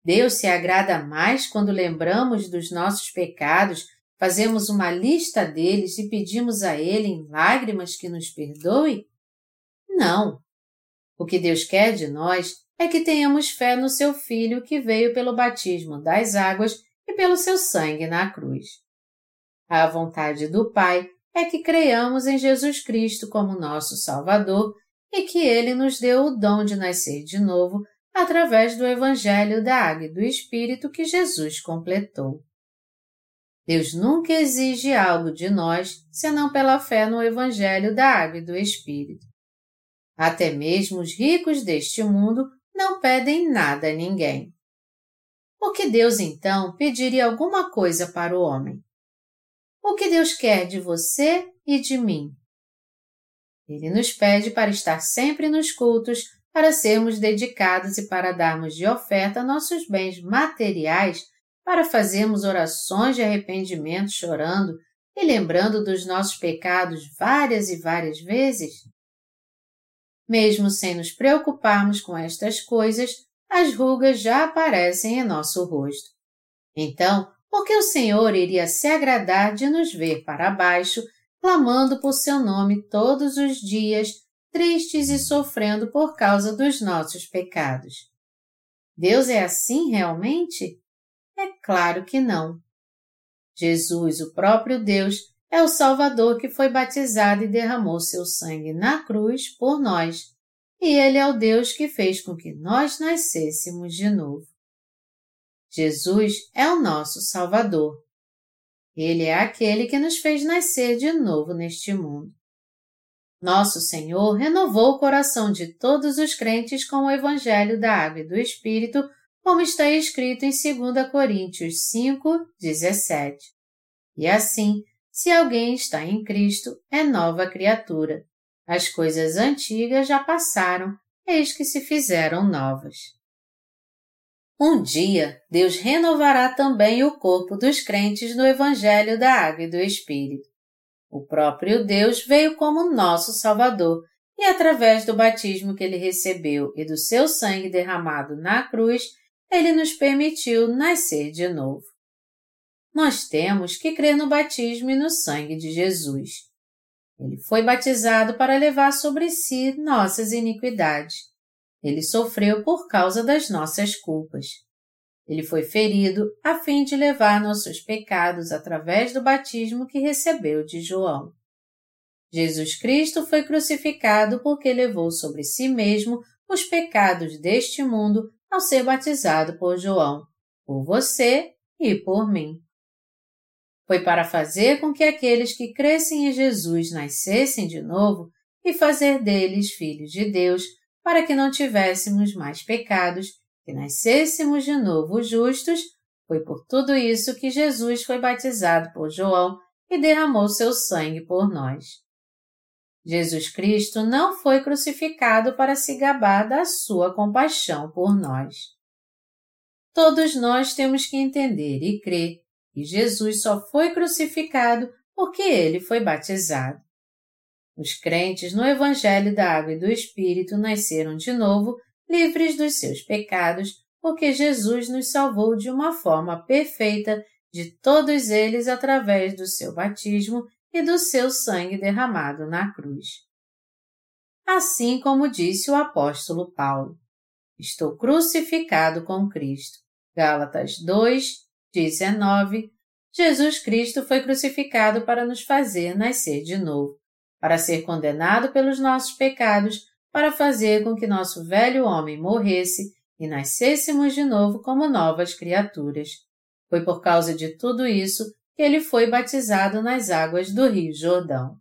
Deus se agrada mais quando lembramos dos nossos pecados, fazemos uma lista deles e pedimos a Ele em lágrimas que nos perdoe? Não. O que Deus quer de nós é que tenhamos fé no Seu Filho que veio pelo batismo das águas e pelo seu sangue na cruz. A vontade do Pai é que creiamos em Jesus Cristo como nosso Salvador e que Ele nos deu o dom de nascer de novo através do Evangelho da Água e do Espírito que Jesus completou. Deus nunca exige algo de nós senão pela fé no Evangelho da Água e do Espírito. Até mesmo os ricos deste mundo não pedem nada a ninguém. Por que Deus então pediria alguma coisa para o homem? O que Deus quer de você e de mim? Ele nos pede para estar sempre nos cultos, para sermos dedicados e para darmos de oferta nossos bens materiais, para fazermos orações de arrependimento chorando e lembrando dos nossos pecados várias e várias vezes? Mesmo sem nos preocuparmos com estas coisas, as rugas já aparecem em nosso rosto. Então, por que o Senhor iria se agradar de nos ver para baixo, clamando por seu nome todos os dias, tristes e sofrendo por causa dos nossos pecados? Deus é assim realmente? É claro que não. Jesus, o próprio Deus, é o Salvador que foi batizado e derramou seu sangue na cruz por nós, e Ele é o Deus que fez com que nós nascêssemos de novo. Jesus é o nosso Salvador. Ele é aquele que nos fez nascer de novo neste mundo. Nosso Senhor renovou o coração de todos os crentes com o Evangelho da Água e do Espírito, como está escrito em 2 Coríntios 5, 17. E assim, se alguém está em Cristo, é nova criatura. As coisas antigas já passaram, eis que se fizeram novas. Um dia, Deus renovará também o corpo dos crentes no Evangelho da Água e do Espírito. O próprio Deus veio como nosso Salvador e, através do batismo que ele recebeu e do seu sangue derramado na cruz, ele nos permitiu nascer de novo. Nós temos que crer no batismo e no sangue de Jesus. Ele foi batizado para levar sobre si nossas iniquidades. Ele sofreu por causa das nossas culpas. Ele foi ferido a fim de levar nossos pecados através do batismo que recebeu de João. Jesus Cristo foi crucificado porque levou sobre si mesmo os pecados deste mundo ao ser batizado por João, por você e por mim. Foi para fazer com que aqueles que crescem em Jesus nascessem de novo e fazer deles filhos de Deus, para que não tivéssemos mais pecados, que nascêssemos de novo justos, foi por tudo isso que Jesus foi batizado por João e derramou seu sangue por nós. Jesus Cristo não foi crucificado para se gabar da sua compaixão por nós. Todos nós temos que entender e crer que Jesus só foi crucificado porque ele foi batizado. Os crentes no Evangelho da Água e do Espírito nasceram de novo, livres dos seus pecados, porque Jesus nos salvou de uma forma perfeita de todos eles através do seu batismo e do seu sangue derramado na cruz. Assim como disse o apóstolo Paulo, estou crucificado com Cristo. Gálatas 2, 19. Jesus Cristo foi crucificado para nos fazer nascer de novo, para ser condenado pelos nossos pecados, para fazer com que nosso velho homem morresse e nascêssemos de novo como novas criaturas. Foi por causa de tudo isso que ele foi batizado nas águas do Rio Jordão.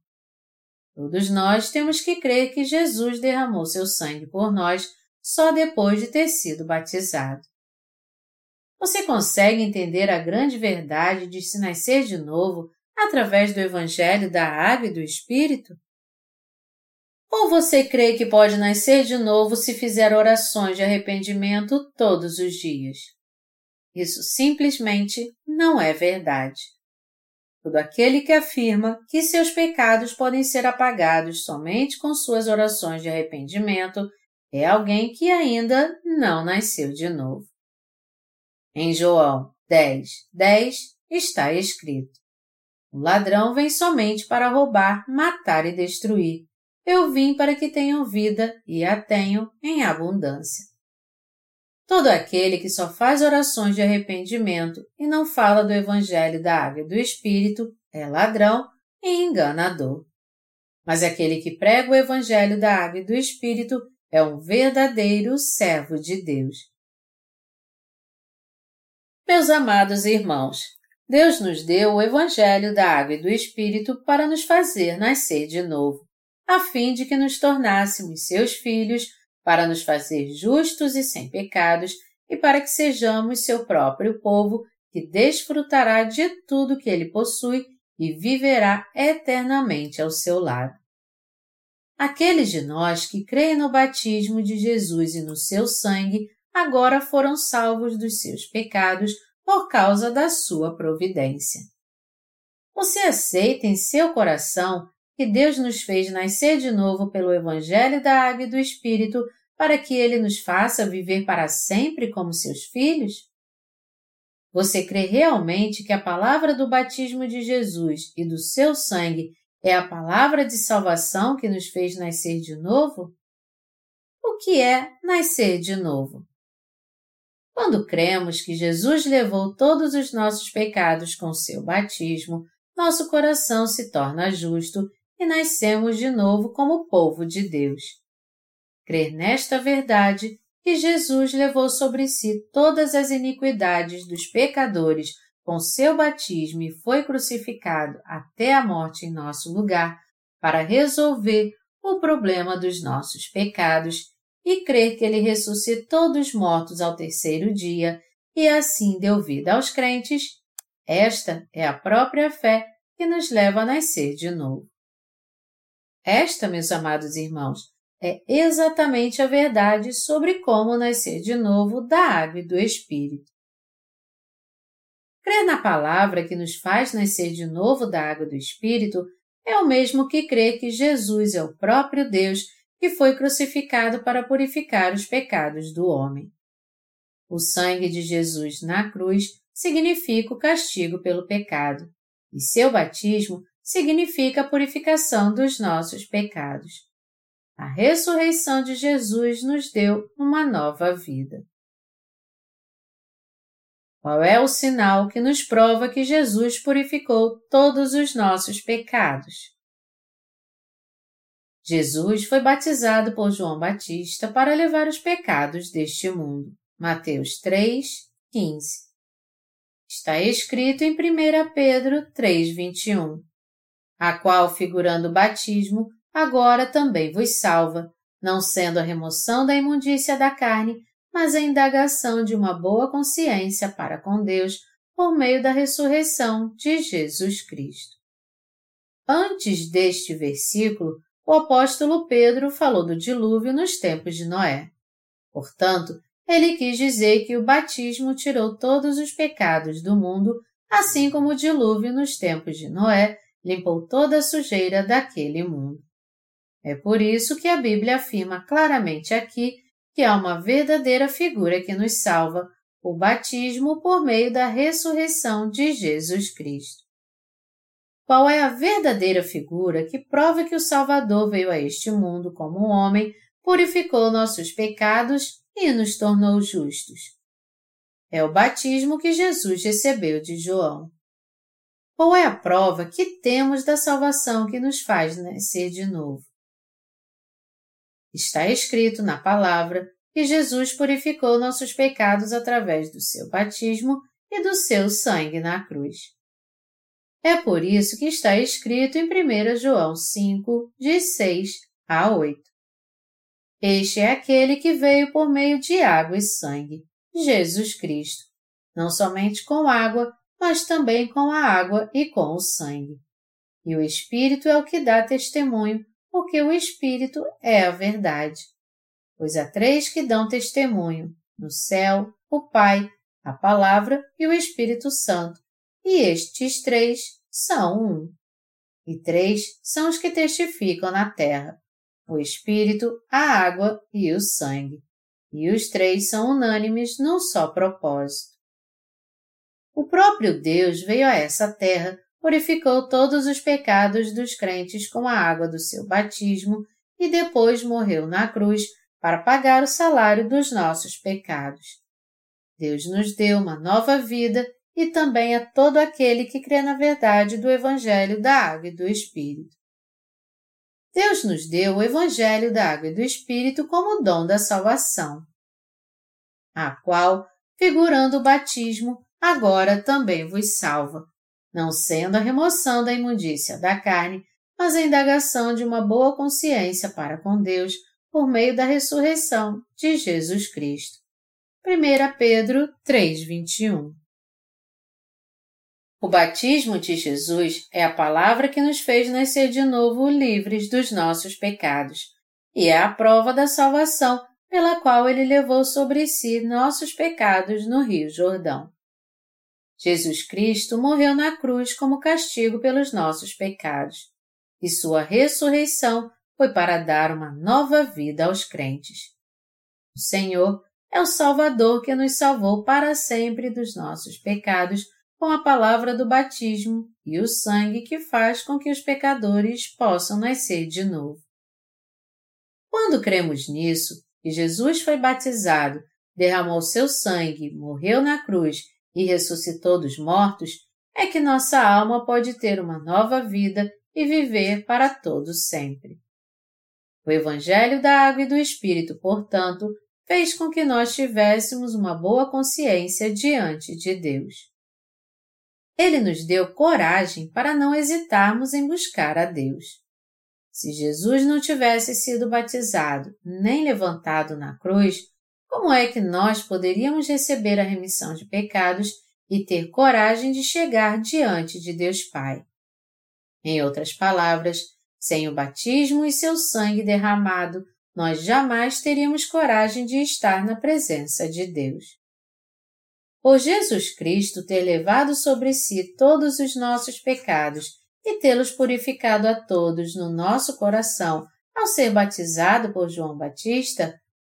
Todos nós temos que crer que Jesus derramou seu sangue por nós só depois de ter sido batizado. Você consegue entender a grande verdade de se nascer de novo através do Evangelho da Água e do Espírito? Ou você crê que pode nascer de novo se fizer orações de arrependimento todos os dias? Isso simplesmente não é verdade. Todo aquele que afirma que seus pecados podem ser apagados somente com suas orações de arrependimento é alguém que ainda não nasceu de novo. Em João 10, 10 está escrito: O ladrão vem somente para roubar, matar e destruir. Eu vim para que tenham vida e a tenham em abundância. Todo aquele que só faz orações de arrependimento e não fala do Evangelho da Água e do Espírito é ladrão e enganador. Mas aquele que prega o Evangelho da Água e do Espírito é um verdadeiro servo de Deus. Meus amados irmãos, Deus nos deu o Evangelho da Água e do Espírito para nos fazer nascer de novo, a fim de que nos tornássemos seus filhos para nos fazer justos e sem pecados e para que sejamos seu próprio povo que desfrutará de tudo que ele possui e viverá eternamente ao seu lado. Aqueles de nós que creem no batismo de Jesus e no seu sangue agora foram salvos dos seus pecados por causa da sua providência. Você aceita em seu coração que Deus nos fez nascer de novo pelo Evangelho da Água e do Espírito para que Ele nos faça viver para sempre como seus filhos? Você crê realmente que a palavra do batismo de Jesus e do seu sangue é a palavra de salvação que nos fez nascer de novo? O que é nascer de novo? Quando cremos que Jesus levou todos os nossos pecados com seu batismo, nosso coração se torna justo e nascemos de novo como povo de Deus. Crer nesta verdade que Jesus levou sobre si todas as iniquidades dos pecadores com seu batismo e foi crucificado até a morte em nosso lugar para resolver o problema dos nossos pecados e crer que ele ressuscitou dos mortos ao terceiro dia e assim deu vida aos crentes, esta é a própria fé que nos leva a nascer de novo. Esta, meus amados irmãos, é exatamente a verdade sobre como nascer de novo da água e do Espírito. Crer na palavra que nos faz nascer de novo da água do Espírito é o mesmo que crer que Jesus é o próprio Deus que foi crucificado para purificar os pecados do homem. O sangue de Jesus na cruz significa o castigo pelo pecado, e seu batismo significa a purificação dos nossos pecados. A ressurreição de Jesus nos deu uma nova vida. Qual é o sinal que nos prova que Jesus purificou todos os nossos pecados? Jesus foi batizado por João Batista para levar os pecados deste mundo. Mateus 3, 15. Está escrito em 1 Pedro 3, 21. A qual, figurando o batismo, agora também vos salva, não sendo a remoção da imundícia da carne, mas a indagação de uma boa consciência para com Deus por meio da ressurreição de Jesus Cristo. Antes deste versículo, o apóstolo Pedro falou do dilúvio nos tempos de Noé. Portanto, ele quis dizer que o batismo tirou todos os pecados do mundo, assim como o dilúvio nos tempos de Noé limpou toda a sujeira daquele mundo. É por isso que a Bíblia afirma claramente aqui que há uma verdadeira figura que nos salva, o batismo por meio da ressurreição de Jesus Cristo. Qual é a verdadeira figura que prova que o Salvador veio a este mundo como um homem, purificou nossos pecados e nos tornou justos? É o batismo que Jesus recebeu de João. Qual é a prova que temos da salvação que nos faz nascer de novo? Está escrito na palavra que Jesus purificou nossos pecados através do seu batismo e do seu sangue na cruz. É por isso que está escrito em 1 João 5, de 6 a 8. Este é aquele que veio por meio de água e sangue, Jesus Cristo, não somente com água, mas também com a água e com o sangue. E o Espírito é o que dá testemunho, porque o Espírito é a verdade. Pois há três que dão testemunho: no céu, o Pai, a Palavra e o Espírito Santo, e estes três são um. E três são os que testificam na terra: o Espírito, a água e o sangue. E os três são unânimes num só propósito. O próprio Deus veio a essa terra purificou todos os pecados dos crentes com a água do seu batismo e depois morreu na cruz para pagar o salário dos nossos pecados. Deus nos deu uma nova vida e também a todo aquele que crê na verdade do Evangelho da Água e do Espírito. Deus nos deu o Evangelho da Água e do Espírito como dom da salvação, a qual, figurando o batismo, agora também vos salva, não sendo a remoção da imundícia da carne, mas a indagação de uma boa consciência para com Deus por meio da ressurreição de Jesus Cristo. 1 Pedro 3:21 O batismo de Jesus é a palavra que nos fez nascer de novo livres dos nossos pecados, e é a prova da salvação pela qual ele levou sobre si nossos pecados no Rio Jordão. Jesus Cristo morreu na cruz como castigo pelos nossos pecados, e sua ressurreição foi para dar uma nova vida aos crentes. O Senhor é o Salvador que nos salvou para sempre dos nossos pecados com a palavra do batismo e o sangue que faz com que os pecadores possam nascer de novo. Quando cremos nisso, que Jesus foi batizado, derramou seu sangue, morreu na cruz e ressuscitou dos mortos, é que nossa alma pode ter uma nova vida e viver para todo sempre. O Evangelho da Água e do Espírito, portanto, fez com que nós tivéssemos uma boa consciência diante de Deus. Ele nos deu coragem para não hesitarmos em buscar a Deus. Se Jesus não tivesse sido batizado nem levantado na cruz, como é que nós poderíamos receber a remissão de pecados e ter coragem de chegar diante de Deus Pai? Em outras palavras, sem o batismo e seu sangue derramado, nós jamais teríamos coragem de estar na presença de Deus. Por Jesus Cristo ter levado sobre si todos os nossos pecados e tê-los purificado a todos no nosso coração ao ser batizado por João Batista,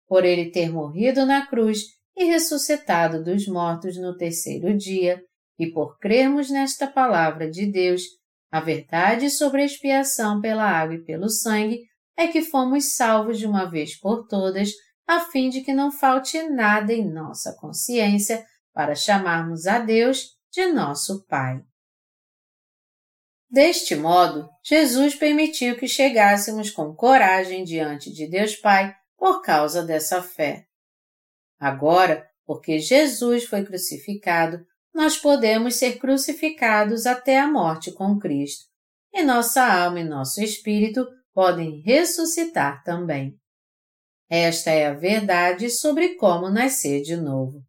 por ele ter morrido na cruz e ressuscitado dos mortos no terceiro dia, e por crermos nesta palavra de Deus, a verdade sobre a expiação pela água e pelo sangue, é que fomos salvos de uma vez por todas, a fim de que não falte nada em nossa consciência para chamarmos a Deus de nosso Pai. Deste modo, Jesus permitiu que chegássemos com coragem diante de Deus Pai por causa dessa fé. Agora, porque Jesus foi crucificado, nós podemos ser crucificados até a morte com Cristo, e nossa alma e nosso espírito podem ressuscitar também. Esta é a verdade sobre como nascer de novo.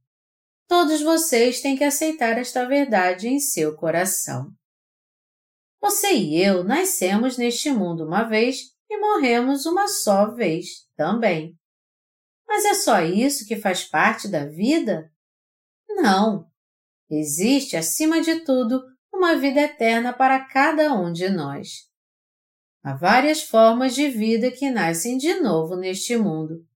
Todos vocês têm que aceitar esta verdade em seu coração. Você e eu nascemos neste mundo uma vez e morremos uma só vez também. Mas é só isso que faz parte da vida? Não. Existe, acima de tudo, uma vida eterna para cada um de nós. Há várias formas de vida que nascem de novo neste mundo.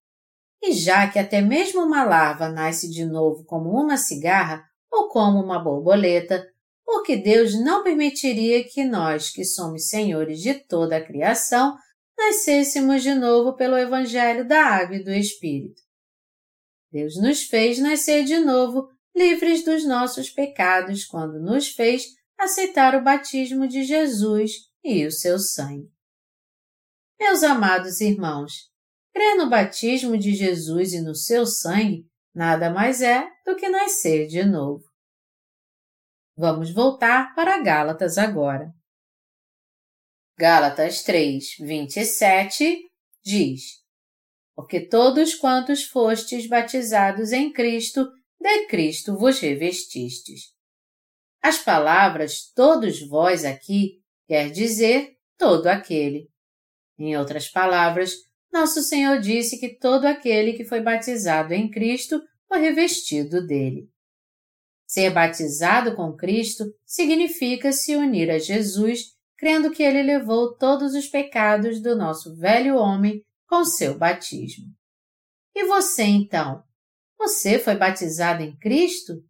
E já que até mesmo uma larva nasce de novo como uma cigarra ou como uma borboleta, porque Deus não permitiria que nós, que somos senhores de toda a criação, nascêssemos de novo pelo Evangelho da Água e do Espírito. Deus nos fez nascer de novo, livres dos nossos pecados, quando nos fez aceitar o batismo de Jesus e o seu sangue. Meus amados irmãos, crer no batismo de Jesus e no seu sangue nada mais é do que nascer de novo. Vamos voltar para Gálatas agora. Gálatas 3, 27 diz: Porque todos quantos fostes batizados em Cristo, de Cristo vos revestistes. As palavras todos vós aqui quer dizer todo aquele. Em outras palavras, nosso Senhor disse que todo aquele que foi batizado em Cristo foi revestido dele. Ser batizado com Cristo significa se unir a Jesus crendo que ele levou todos os pecados do nosso velho homem com seu batismo. E você então? Você foi batizado em Cristo?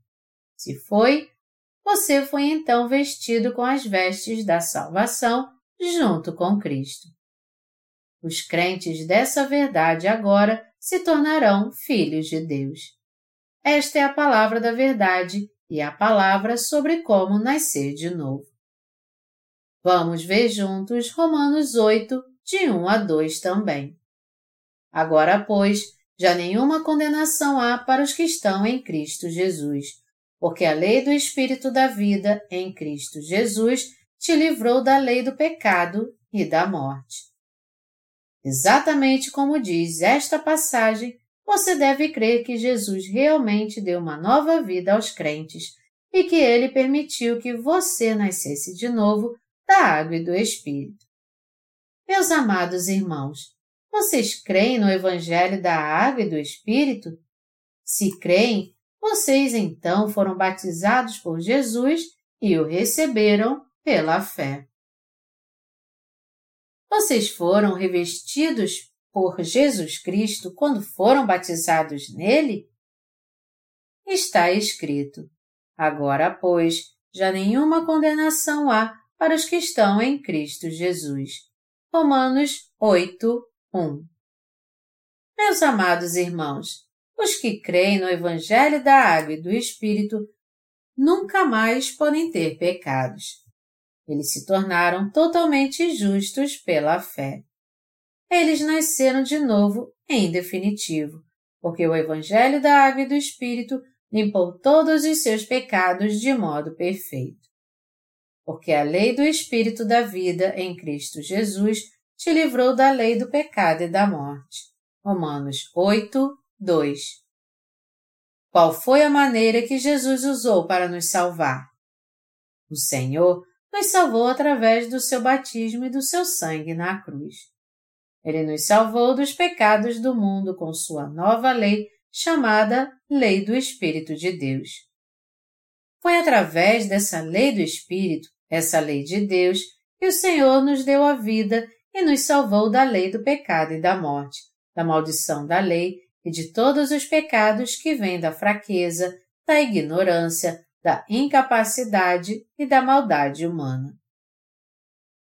Se foi, você foi então vestido com as vestes da salvação junto com Cristo. Os crentes dessa verdade agora se tornarão filhos de Deus. Esta é a palavra da verdade e a palavra sobre como nascer de novo. Vamos ver juntos Romanos 8, de 1 a 2 também. Agora, pois, já nenhuma condenação há para os que estão em Cristo Jesus, porque a lei do Espírito da vida em Cristo Jesus te livrou da lei do pecado e da morte. Exatamente como diz esta passagem, você deve crer que Jesus realmente deu uma nova vida aos crentes e que ele permitiu que você nascesse de novo da água e do Espírito. Meus amados irmãos, vocês creem no Evangelho da água e do Espírito? Se creem, vocês então foram batizados por Jesus e o receberam pela fé. Vocês foram revestidos por Jesus Cristo quando foram batizados nele? Está escrito: Agora, pois, já nenhuma condenação há para os que estão em Cristo Jesus. Romanos 8, 1 Meus amados irmãos, os que creem no Evangelho da Água e do Espírito nunca mais podem ter pecados. Eles se tornaram totalmente justos pela fé. Eles nasceram de novo em definitivo, porque o Evangelho da Água e do Espírito limpou todos os seus pecados de modo perfeito porque a lei do Espírito da vida em Cristo Jesus te livrou da lei do pecado e da morte. Romanos 8, 2 Qual foi a maneira que Jesus usou para nos salvar? O Senhor nos salvou através do seu batismo e do seu sangue na cruz. Ele nos salvou dos pecados do mundo com sua nova lei chamada Lei do Espírito de Deus. Foi através dessa lei do Espírito essa lei de Deus, e o Senhor nos deu a vida e nos salvou da lei do pecado e da morte, da maldição da lei e de todos os pecados que vêm da fraqueza, da ignorância, da incapacidade e da maldade humana.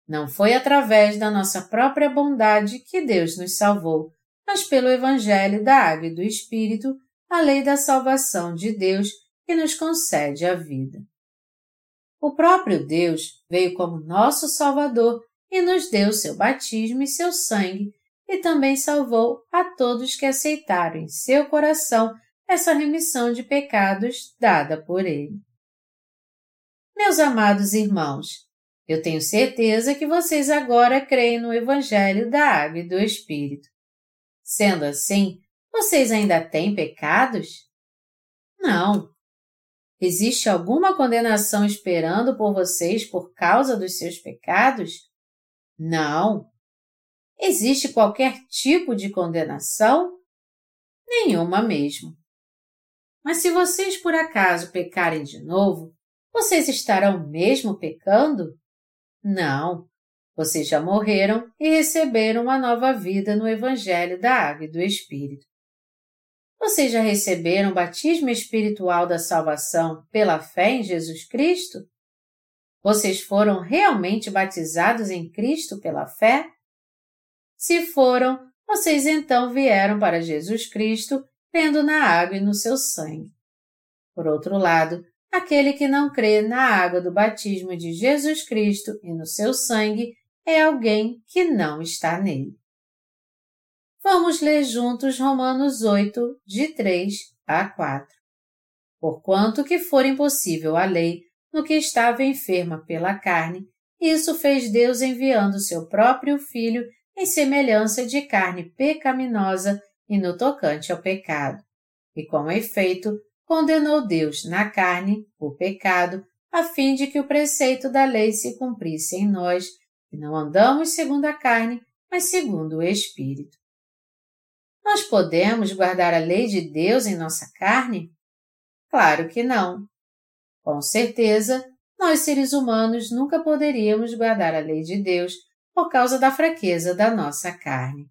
Não foi através da nossa própria bondade que Deus nos salvou, mas pelo Evangelho da Água e do Espírito, a lei da salvação de Deus que nos concede a vida. O próprio Deus veio como nosso Salvador e nos deu seu batismo e seu sangue, e também salvou a todos que aceitaram em seu coração essa remissão de pecados dada por ele. Meus amados irmãos, eu tenho certeza que vocês agora creem no Evangelho da Água e do Espírito. Sendo assim, vocês ainda têm pecados? Não, Existe alguma condenação esperando por vocês por causa dos seus pecados? Não. Existe qualquer tipo de condenação? Nenhuma mesmo. Mas se vocês por acaso pecarem de novo, vocês estarão mesmo pecando? Não. Vocês já morreram e receberam uma nova vida no Evangelho da Água e do Espírito. Vocês já receberam o batismo espiritual da salvação pela fé em Jesus Cristo? Vocês foram realmente batizados em Cristo pela fé? Se foram, vocês então vieram para Jesus Cristo crendo na água e no seu sangue. Por outro lado, aquele que não crê na água do batismo de Jesus Cristo e no seu sangue é alguém que não está nele. Vamos ler juntos Romanos 8, de 3 a 4. Porquanto que for impossível a lei, no que estava enferma pela carne, isso fez Deus enviando seu próprio Filho em semelhança de carne pecaminosa e no tocante ao pecado. E com efeito, condenou Deus na carne o pecado, a fim de que o preceito da lei se cumprisse em nós, que não andamos segundo a carne, mas segundo o Espírito. Nós podemos guardar a lei de Deus em nossa carne? Claro que não. Com certeza, nós seres humanos nunca poderíamos guardar a lei de Deus por causa da fraqueza da nossa carne.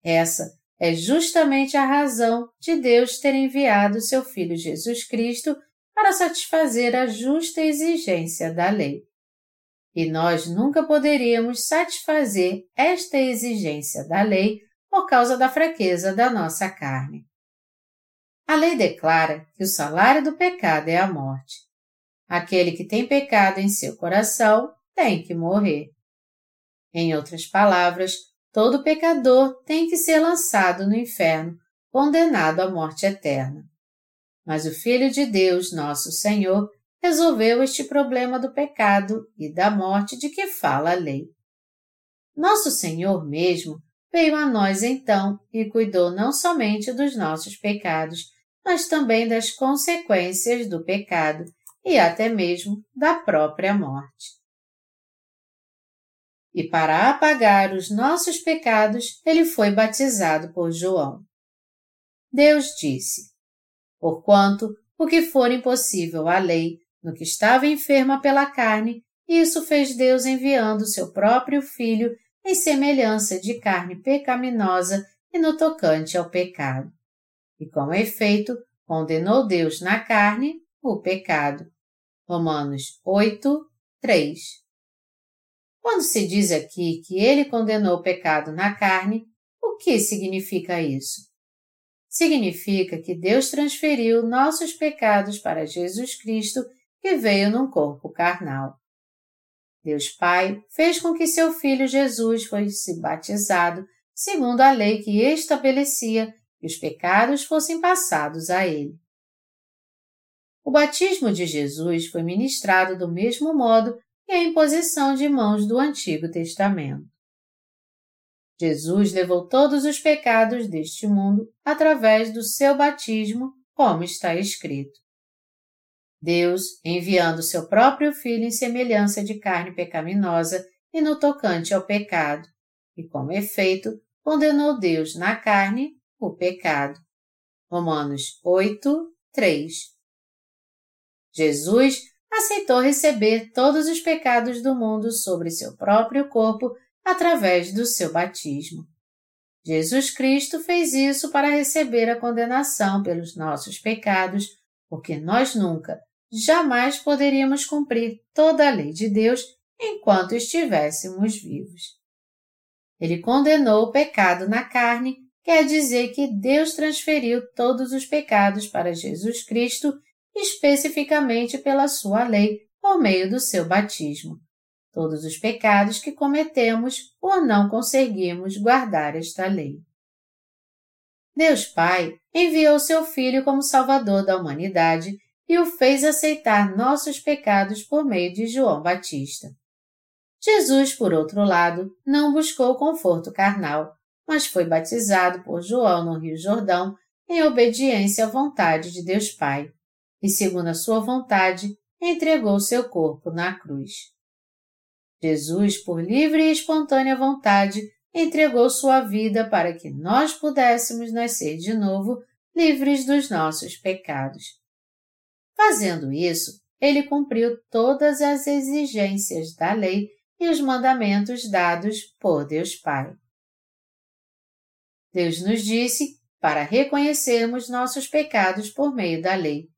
Essa é justamente a razão de Deus ter enviado seu Filho Jesus Cristo para satisfazer a justa exigência da lei. E nós nunca poderíamos satisfazer esta exigência da lei por causa da fraqueza da nossa carne. A lei declara que o salário do pecado é a morte. Aquele que tem pecado em seu coração tem que morrer. Em outras palavras, todo pecador tem que ser lançado no inferno, condenado à morte eterna. Mas o Filho de Deus, nosso Senhor, resolveu este problema do pecado e da morte de que fala a lei. Nosso Senhor mesmo veio a nós então e cuidou não somente dos nossos pecados, mas também das consequências do pecado e até mesmo da própria morte. E para apagar os nossos pecados, ele foi batizado por João. Deus disse: Porquanto o que for impossível à lei, no que estava enferma pela carne, isso fez Deus enviando seu próprio Filho em semelhança de carne pecaminosa e no tocante ao pecado. E com efeito, condenou Deus na carne o pecado. Romanos 8, 3. Quando se diz aqui que ele condenou o pecado na carne, o que significa isso? Significa que Deus transferiu nossos pecados para Jesus Cristo, que veio num corpo carnal. Deus Pai fez com que seu filho Jesus fosse batizado segundo a lei que estabelecia que os pecados fossem passados a ele. O batismo de Jesus foi ministrado do mesmo modo que a imposição de mãos do Antigo Testamento. Jesus levou todos os pecados deste mundo através do seu batismo, como está escrito. Deus, enviando seu próprio Filho em semelhança de carne pecaminosa e no tocante ao pecado, e como efeito, condenou Deus na carne o pecado. Romanos 8, 3 Jesus aceitou receber todos os pecados do mundo sobre seu próprio corpo através do seu batismo. Jesus Cristo fez isso para receber a condenação pelos nossos pecados, porque nós nunca, jamais poderíamos cumprir toda a lei de Deus enquanto estivéssemos vivos. Ele condenou o pecado na carne, quer dizer que Deus transferiu todos os pecados para Jesus Cristo especificamente pela sua lei por meio do seu batismo, todos os pecados que cometemos por não conseguirmos guardar esta lei. Deus Pai enviou seu Filho como Salvador da humanidade e o fez aceitar nossos pecados por meio de João Batista. Jesus, por outro lado, não buscou conforto carnal, mas foi batizado por João no Rio Jordão em obediência à vontade de Deus Pai, e segundo a sua vontade, entregou seu corpo na cruz. Jesus, por livre e espontânea vontade, entregou sua vida para que nós pudéssemos nascer de novo livres dos nossos pecados. Fazendo isso, ele cumpriu todas as exigências da lei e os mandamentos dados por Deus Pai. Deus nos disse para reconhecermos nossos pecados por meio da lei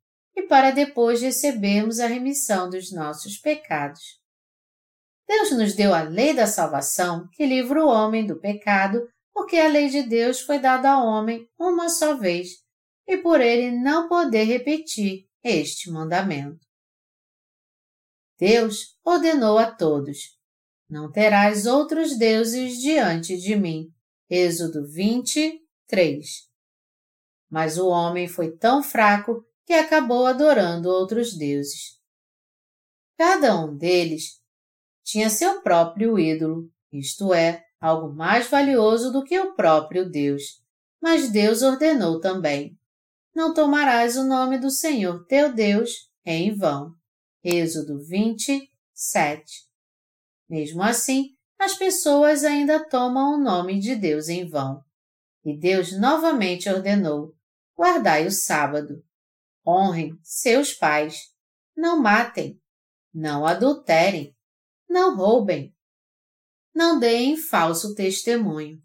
e para depois recebermos a remissão dos nossos pecados. Deus nos deu a lei da salvação que livra o homem do pecado, porque a lei de Deus foi dada ao homem uma só vez e por ele não poder repetir este mandamento. Deus ordenou a todos: Não terás outros deuses diante de mim. Êxodo 23. Mas o homem foi tão fraco que acabou adorando outros deuses. Cada um deles tinha seu próprio ídolo, isto é, algo mais valioso do que o próprio Deus. Mas Deus ordenou também: Não tomarás o nome do Senhor teu Deus em vão. Êxodo 27. Mesmo assim, as pessoas ainda tomam o nome de Deus em vão. E Deus novamente ordenou: guardai o sábado. Honrem seus pais. Não matem. Não adulterem não roubem. Não deem falso testemunho.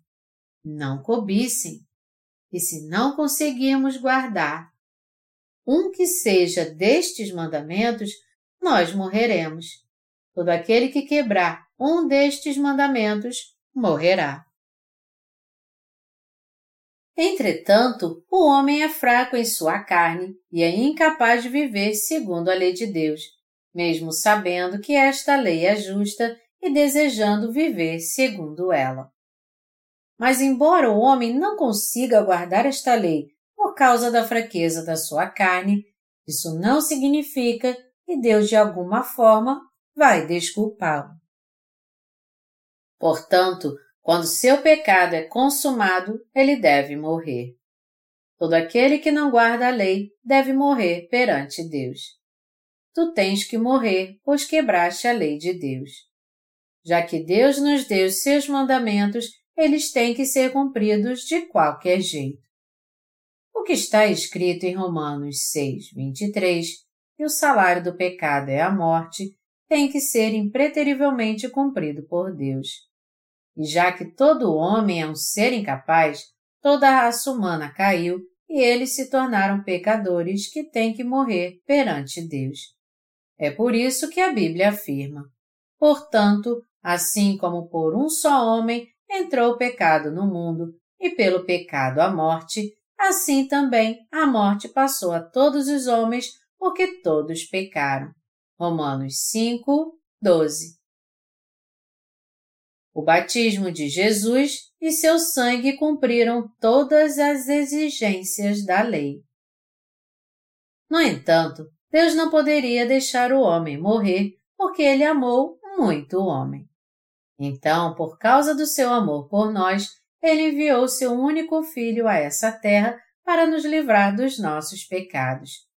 Não cobicem. E se não conseguirmos guardar um que seja destes mandamentos, nós morreremos. Todo aquele que quebrar um destes mandamentos morrerá. Entretanto, o homem é fraco em sua carne e é incapaz de viver segundo a lei de Deus, mesmo sabendo que esta lei é justa e desejando viver segundo ela. Mas, embora o homem não consiga guardar esta lei por causa da fraqueza da sua carne, isso não significa que Deus, de alguma forma, vai desculpá-lo. Portanto, quando seu pecado é consumado, ele deve morrer. Todo aquele que não guarda a lei deve morrer perante Deus tu tens que morrer, pois quebraste a lei de Deus. Já que Deus nos deu seus mandamentos, eles têm que ser cumpridos de qualquer jeito. O que está escrito em Romanos 6, 23, que o salário do pecado é a morte, tem que ser impreterivelmente cumprido por Deus. E já que todo homem é um ser incapaz, toda a raça humana caiu e eles se tornaram pecadores que têm que morrer perante Deus. É por isso que a Bíblia afirma: Portanto, assim como por um só homem entrou o pecado no mundo, e pelo pecado a morte, assim também a morte passou a todos os homens, porque todos pecaram. Romanos 5, 12. O batismo de Jesus e seu sangue cumpriram todas as exigências da lei. No entanto, Deus não poderia deixar o homem morrer porque ele amou muito o homem. Então, por causa do seu amor por nós, ele enviou seu único filho a essa terra para nos livrar dos nossos pecados.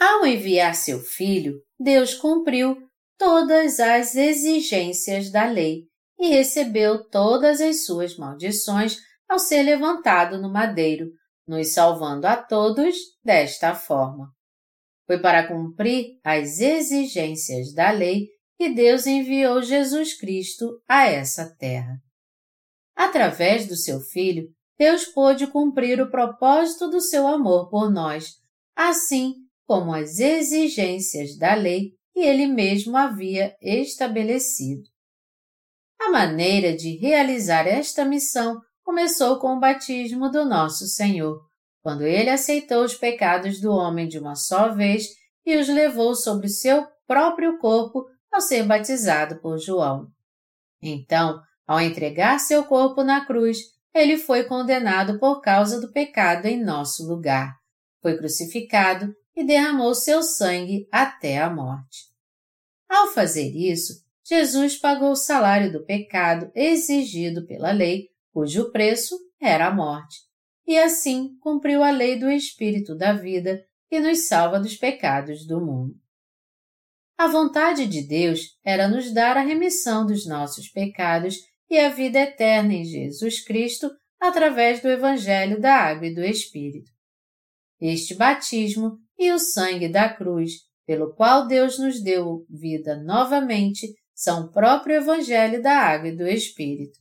Ao enviar seu filho, Deus cumpriu todas as exigências da lei e recebeu todas as suas maldições ao ser levantado no madeiro, nos salvando a todos desta forma. Foi para cumprir as exigências da lei que Deus enviou Jesus Cristo a essa terra. Através do seu Filho, Deus pôde cumprir o propósito do seu amor por nós, assim como as exigências da lei que ele mesmo havia estabelecido. A maneira de realizar esta missão começou com o batismo do nosso Senhor, quando ele aceitou os pecados do homem de uma só vez e os levou sobre seu próprio corpo ao ser batizado por João. Então, ao entregar seu corpo na cruz, ele foi condenado por causa do pecado em nosso lugar. Foi crucificado e derramou seu sangue até a morte. Ao fazer isso, Jesus pagou o salário do pecado exigido pela lei, cujo preço era a morte, e assim cumpriu a lei do Espírito da vida que nos salva dos pecados do mundo. A vontade de Deus era nos dar a remissão dos nossos pecados e a vida eterna em Jesus Cristo através do Evangelho da Água e do Espírito. Este batismo e o sangue da cruz, pelo qual Deus nos deu vida novamente, são o próprio Evangelho da Água e do Espírito.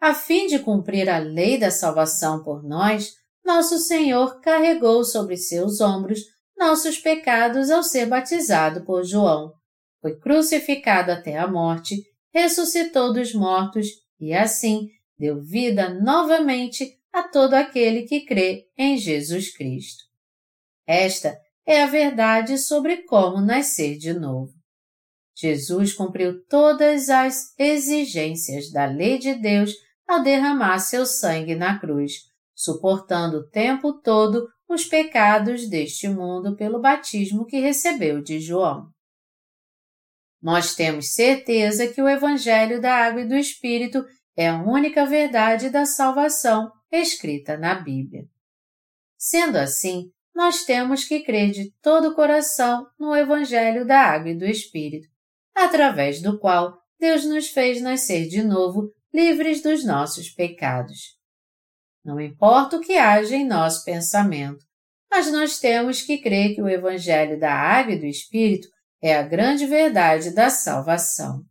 A fim de cumprir a lei da salvação por nós, nosso Senhor carregou sobre seus ombros nossos pecados ao ser batizado por João. Foi crucificado até a morte, ressuscitou dos mortos e, assim, deu vida novamente a todo aquele que crê em Jesus Cristo. Esta é a verdade sobre como nascer de novo. Jesus cumpriu todas as exigências da lei de Deus ao derramar seu sangue na cruz, suportando o tempo todo os pecados deste mundo pelo batismo que recebeu de João. Nós temos certeza que o Evangelho da Água e do Espírito é a única verdade da salvação escrita na Bíblia. Sendo assim, nós temos que crer de todo o coração no Evangelho da Água e do Espírito, através do qual Deus nos fez nascer de novo, livres dos nossos pecados. Não importa o que haja em nosso pensamento, mas nós temos que crer que o Evangelho da Água e do Espírito é a grande verdade da salvação.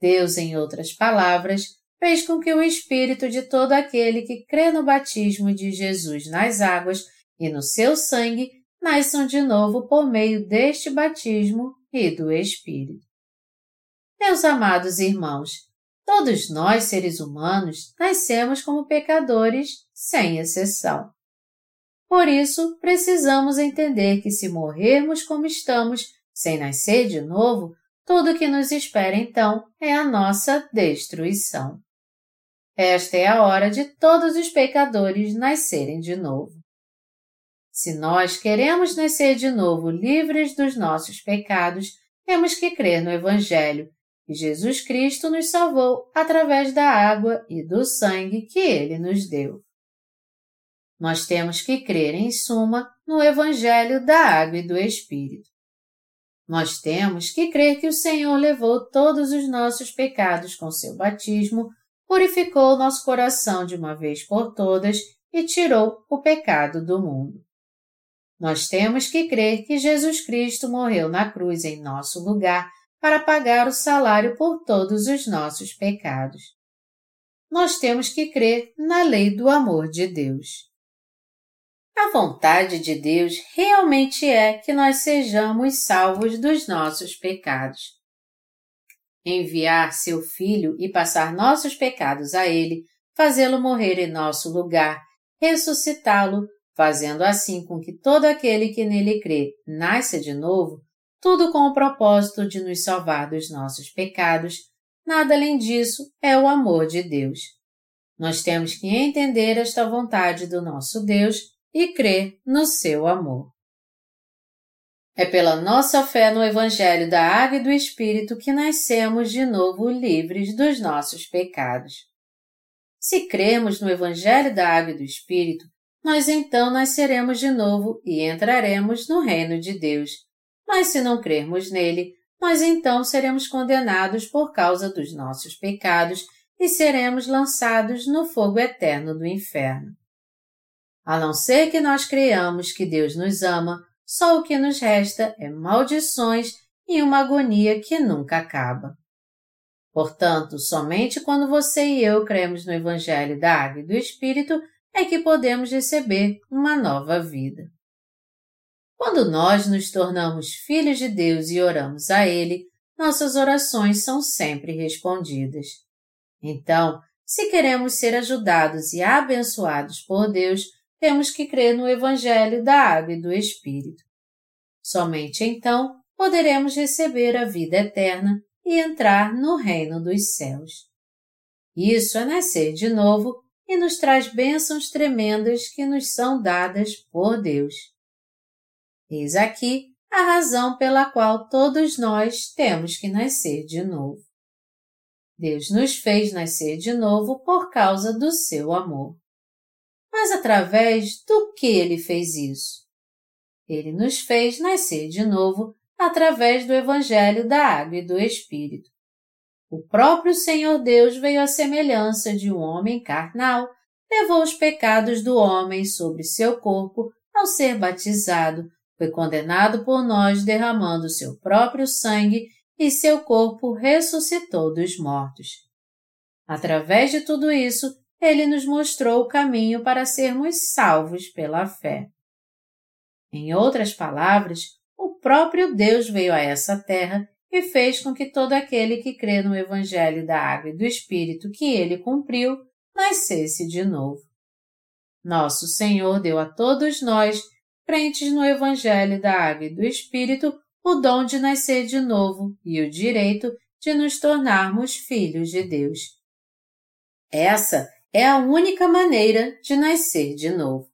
Deus, em outras palavras, fez com que o Espírito de todo aquele que crê no batismo de Jesus nas águas e no seu sangue nasçam de novo por meio deste batismo e do Espírito. Meus amados irmãos, todos nós, seres humanos, nascemos como pecadores, sem exceção. Por isso, precisamos entender que se morrermos como estamos, sem nascer de novo, tudo o que nos espera então é a nossa destruição. Esta é a hora de todos os pecadores nascerem de novo. Se nós queremos nascer de novo livres dos nossos pecados, temos que crer no Evangelho, que Jesus Cristo nos salvou através da água e do sangue que Ele nos deu. Nós temos que crer, em suma, no Evangelho da água e do Espírito. Nós temos que crer que o Senhor levou todos os nossos pecados com seu batismo, purificou nosso coração de uma vez por todas e tirou o pecado do mundo. Nós temos que crer que Jesus Cristo morreu na cruz em nosso lugar para pagar o salário por todos os nossos pecados. Nós temos que crer na lei do amor de Deus. A vontade de Deus realmente é que nós sejamos salvos dos nossos pecados. Enviar seu Filho e passar nossos pecados a Ele, fazê-lo morrer em nosso lugar, ressuscitá-lo, fazendo assim com que todo aquele que nele crê nasça de novo, tudo com o propósito de nos salvar dos nossos pecados, nada além disso é o amor de Deus. Nós temos que entender esta vontade do nosso Deus e crer no seu amor. É pela nossa fé no Evangelho da Água e do Espírito que nascemos de novo livres dos nossos pecados. Se cremos no Evangelho da Água e do Espírito, nós então nasceremos de novo e entraremos no reino de Deus. Mas se não crermos nele, nós então seremos condenados por causa dos nossos pecados e seremos lançados no fogo eterno do inferno. A não ser que nós creiamos que Deus nos ama, só o que nos resta é maldições e uma agonia que nunca acaba. Portanto, somente quando você e eu cremos no Evangelho da Água e do Espírito é que podemos receber uma nova vida. Quando nós nos tornamos filhos de Deus e oramos a Ele, nossas orações são sempre respondidas. Então, se queremos ser ajudados e abençoados por Deus, temos que crer no Evangelho da Água e do Espírito. Somente então poderemos receber a vida eterna e entrar no reino dos céus. Isso é nascer de novo e nos traz bênçãos tremendas que nos são dadas por Deus. Eis aqui a razão pela qual todos nós temos que nascer de novo. Deus nos fez nascer de novo por causa do seu amor. Mas através do que ele fez isso? Ele nos fez nascer de novo através do Evangelho da Água e do Espírito. O próprio Senhor Deus veio à semelhança de um homem carnal, levou os pecados do homem sobre seu corpo ao ser batizado, foi condenado por nós derramando seu próprio sangue e seu corpo ressuscitou dos mortos. Através de tudo isso, ele nos mostrou o caminho para sermos salvos pela fé. Em outras palavras, o próprio Deus veio a essa terra e fez com que todo aquele que crê no Evangelho da Água e do Espírito que ele cumpriu nascesse de novo. Nosso Senhor deu a todos nós, crentes no Evangelho da Água e do Espírito, o dom de nascer de novo e o direito de nos tornarmos filhos de Deus. Essa é a única maneira de nascer de novo.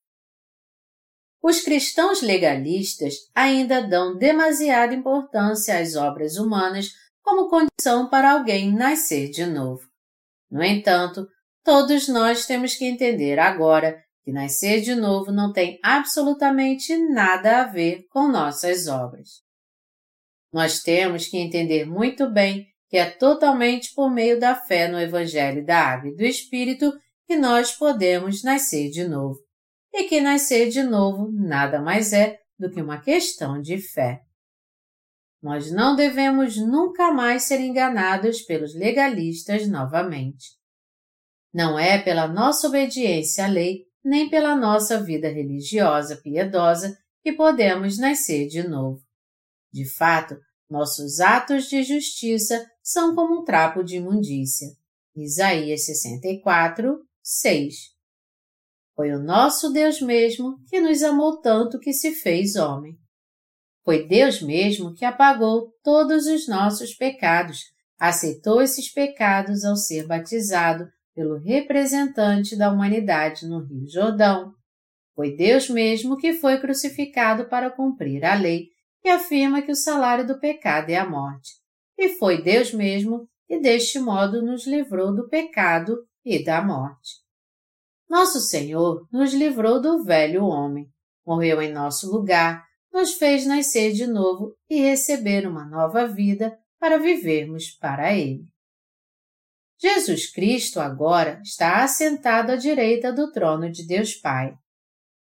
Os cristãos legalistas ainda dão demasiada importância às obras humanas como condição para alguém nascer de novo. No entanto, todos nós temos que entender agora que nascer de novo não tem absolutamente nada a ver com nossas obras. Nós temos que entender muito bem que é totalmente por meio da fé no Evangelho da Água e do Espírito que nós podemos nascer de novo e que nascer de novo nada mais é do que uma questão de fé. Nós não devemos nunca mais ser enganados pelos legalistas novamente. Não é pela nossa obediência à lei, nem pela nossa vida religiosa piedosa que podemos nascer de novo. De fato, nossos atos de justiça são como um trapo de imundícia. Isaías 64, 6. Foi o nosso Deus mesmo que nos amou tanto que se fez homem. Foi Deus mesmo que apagou todos os nossos pecados, aceitou esses pecados ao ser batizado pelo representante da humanidade no Rio Jordão. Foi Deus mesmo que foi crucificado para cumprir a lei, que afirma que o salário do pecado é a morte. E foi Deus mesmo que deste modo nos livrou do pecado e da morte. Nosso Senhor nos livrou do velho homem, morreu em nosso lugar, nos fez nascer de novo e receber uma nova vida para vivermos para Ele. Jesus Cristo agora está assentado à direita do trono de Deus Pai.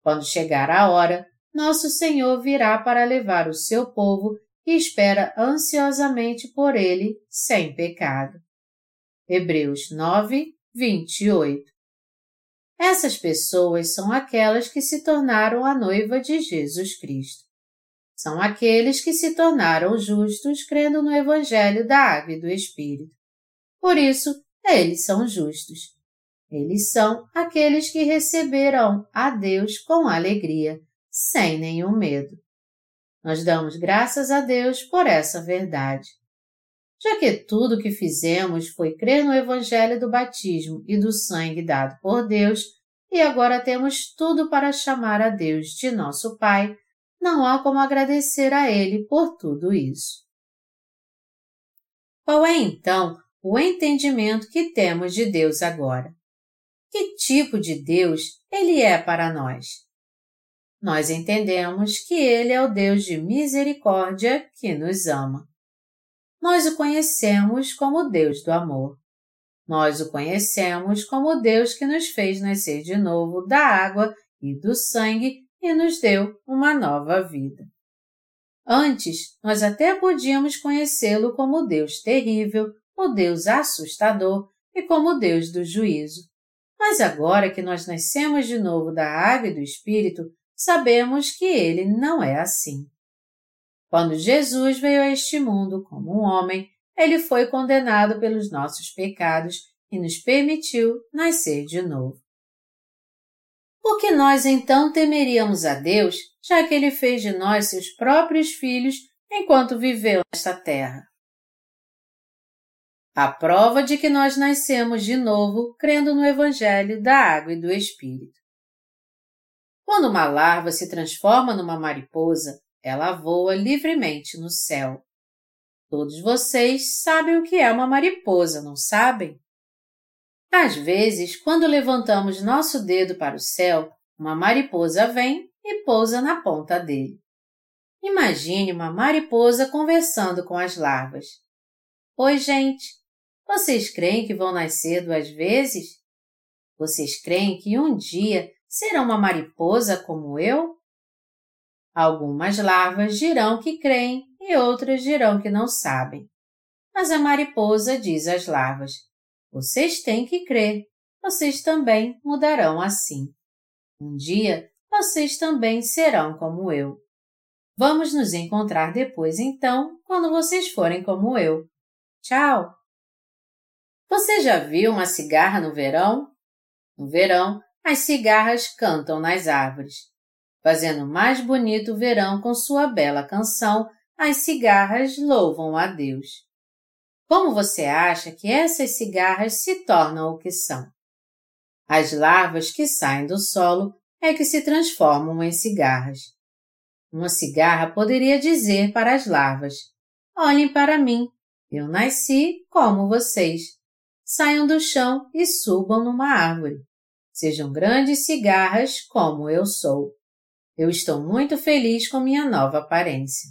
Quando chegar a hora, nosso Senhor virá para levar o seu povo e espera ansiosamente por ele sem pecado. Hebreus 9, 28 essas pessoas são aquelas que se tornaram a noiva de Jesus Cristo. São aqueles que se tornaram justos crendo no Evangelho da Água e do Espírito. Por isso, eles são justos. Eles são aqueles que receberão a Deus com alegria, sem nenhum medo. Nós damos graças a Deus por essa verdade. Já que tudo o que fizemos foi crer no Evangelho do batismo e do sangue dado por Deus, e agora temos tudo para chamar a Deus de nosso Pai, não há como agradecer a Ele por tudo isso. Qual é então o entendimento que temos de Deus agora? Que tipo de Deus Ele é para nós? Nós entendemos que Ele é o Deus de misericórdia que nos ama nós o conhecemos como Deus do amor. Nós o conhecemos como Deus que nos fez nascer de novo da água e do sangue e nos deu uma nova vida. Antes, nós até podíamos conhecê-lo como Deus terrível, o Deus assustador e como Deus do juízo. Mas agora que nós nascemos de novo da água e do Espírito, sabemos que ele não é assim. Quando Jesus veio a este mundo como um homem, ele foi condenado pelos nossos pecados e nos permitiu nascer de novo. Por que nós então temeríamos a Deus, já que Ele fez de nós seus próprios filhos enquanto viveu nesta terra? A prova de que nós nascemos de novo crendo no Evangelho da Água e do Espírito. Quando uma larva se transforma numa mariposa, ela voa livremente no céu. Todos vocês sabem o que é uma mariposa, não sabem? Às vezes, quando levantamos nosso dedo para o céu, uma mariposa vem e pousa na ponta dele. Imagine uma mariposa conversando com as larvas. Oi, gente! Vocês creem que vão nascer duas vezes? Vocês creem que um dia serão uma mariposa como eu? Algumas larvas dirão que creem e outras dirão que não sabem. Mas a mariposa diz às larvas: vocês têm que crer. Vocês também mudarão assim. Um dia, vocês também serão como eu. Vamos nos encontrar depois, então, quando vocês forem como eu. Tchau! Você já viu uma cigarra no verão? No verão, as cigarras cantam nas árvores. Fazendo mais bonito o verão com sua bela canção, as cigarras louvam a Deus. Como você acha que essas cigarras se tornam o que são? As larvas que saem do solo é que se transformam em cigarras. Uma cigarra poderia dizer para as larvas: Olhem para mim, eu nasci como vocês. Saiam do chão e subam numa árvore. Sejam grandes cigarras como eu sou. Eu estou muito feliz com minha nova aparência.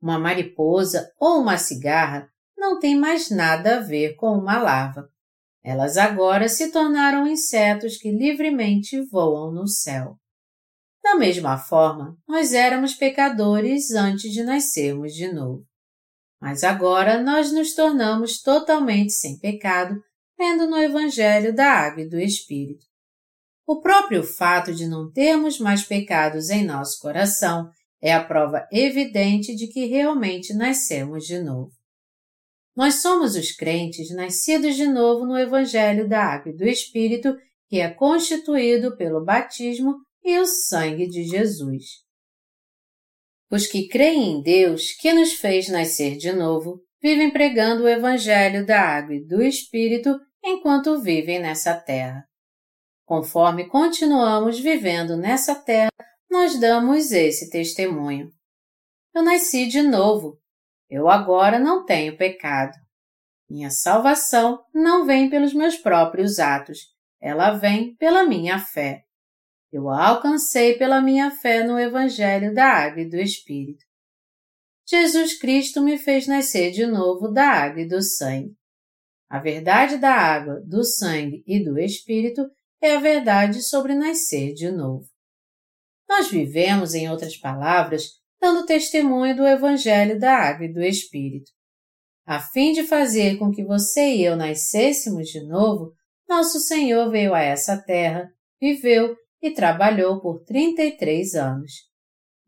Uma mariposa ou uma cigarra não tem mais nada a ver com uma larva. Elas agora se tornaram insetos que livremente voam no céu. Da mesma forma, nós éramos pecadores antes de nascermos de novo. Mas agora nós nos tornamos totalmente sem pecado, tendo no Evangelho da Água e do Espírito. O próprio fato de não termos mais pecados em nosso coração é a prova evidente de que realmente nascemos de novo. Nós somos os crentes nascidos de novo no Evangelho da Água e do Espírito, que é constituído pelo batismo e o sangue de Jesus. Os que creem em Deus, que nos fez nascer de novo, vivem pregando o Evangelho da Água e do Espírito enquanto vivem nessa terra. Conforme continuamos vivendo nessa terra, nós damos esse testemunho. Eu nasci de novo, eu agora não tenho pecado. Minha salvação não vem pelos meus próprios atos, ela vem pela minha fé. Eu a alcancei pela minha fé no Evangelho da Água e do Espírito. Jesus Cristo me fez nascer de novo da água e do sangue. A verdade da água, do sangue e do Espírito é a verdade sobre nascer de novo. Nós vivemos, em outras palavras, dando testemunho do Evangelho da Água e do Espírito. A fim de fazer com que você e eu nascêssemos de novo, nosso Senhor veio a essa terra, viveu e trabalhou por 33 anos.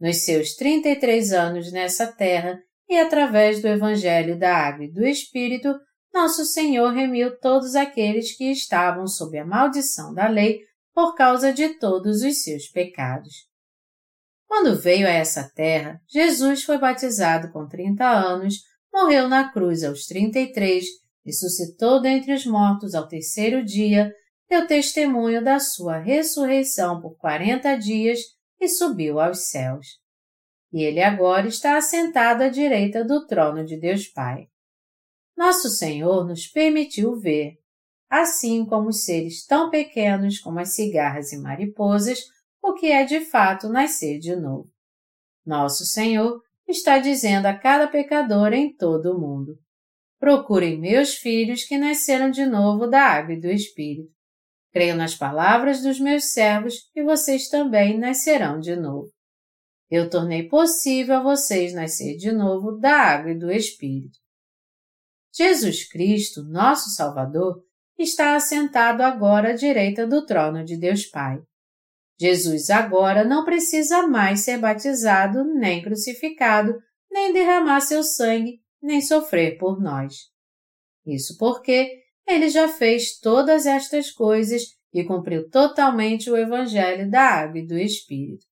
Nos seus 33 anos nessa terra e através do Evangelho da Água e do Espírito, nosso Senhor remiu todos aqueles que estavam sob a maldição da lei por causa de todos os seus pecados. Quando veio a essa terra, Jesus foi batizado com 30 anos, morreu na cruz aos 33, ressuscitou dentre os mortos ao terceiro dia, deu testemunho da sua ressurreição por 40 dias e subiu aos céus. E ele agora está assentado à direita do trono de Deus Pai. Nosso Senhor nos permitiu ver, assim como os seres tão pequenos como as cigarras e mariposas o que é de fato nascer de novo. Nosso Senhor está dizendo a cada pecador em todo o mundo: Procurem meus filhos que nasceram de novo da água e do Espírito. Creio nas palavras dos meus servos e vocês também nascerão de novo. Eu tornei possível a vocês nascer de novo da água e do Espírito. Jesus Cristo, nosso Salvador, está assentado agora à direita do trono de Deus Pai. Jesus agora não precisa mais ser batizado, nem crucificado, nem derramar seu sangue, nem sofrer por nós. Isso porque ele já fez todas estas coisas e cumpriu totalmente o Evangelho da Água e do Espírito.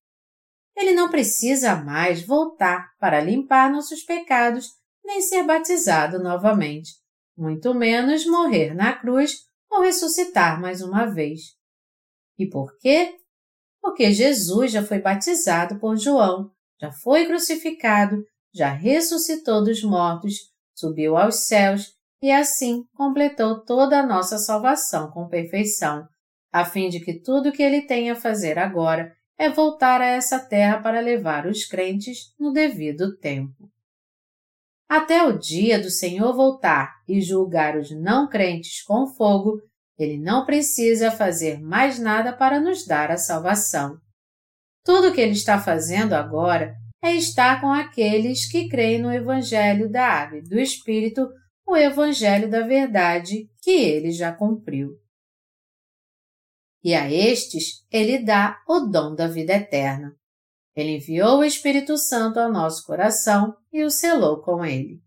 Ele não precisa mais voltar para limpar nossos pecados nem ser batizado novamente, muito menos morrer na cruz ou ressuscitar mais uma vez. E por quê? Porque Jesus já foi batizado por João, já foi crucificado, já ressuscitou dos mortos, subiu aos céus e assim completou toda a nossa salvação com perfeição, a fim de que tudo o que ele tem a fazer agora é voltar a essa terra para levar os crentes no devido tempo. Até o dia do Senhor voltar e julgar os não crentes com fogo, ele não precisa fazer mais nada para nos dar a salvação. Tudo o que ele está fazendo agora é estar com aqueles que creem no Evangelho da Água e do Espírito, o Evangelho da Verdade que ele já cumpriu e a estes ele dá o dom da vida eterna. Ele enviou o Espírito Santo ao nosso coração e o selou com ele.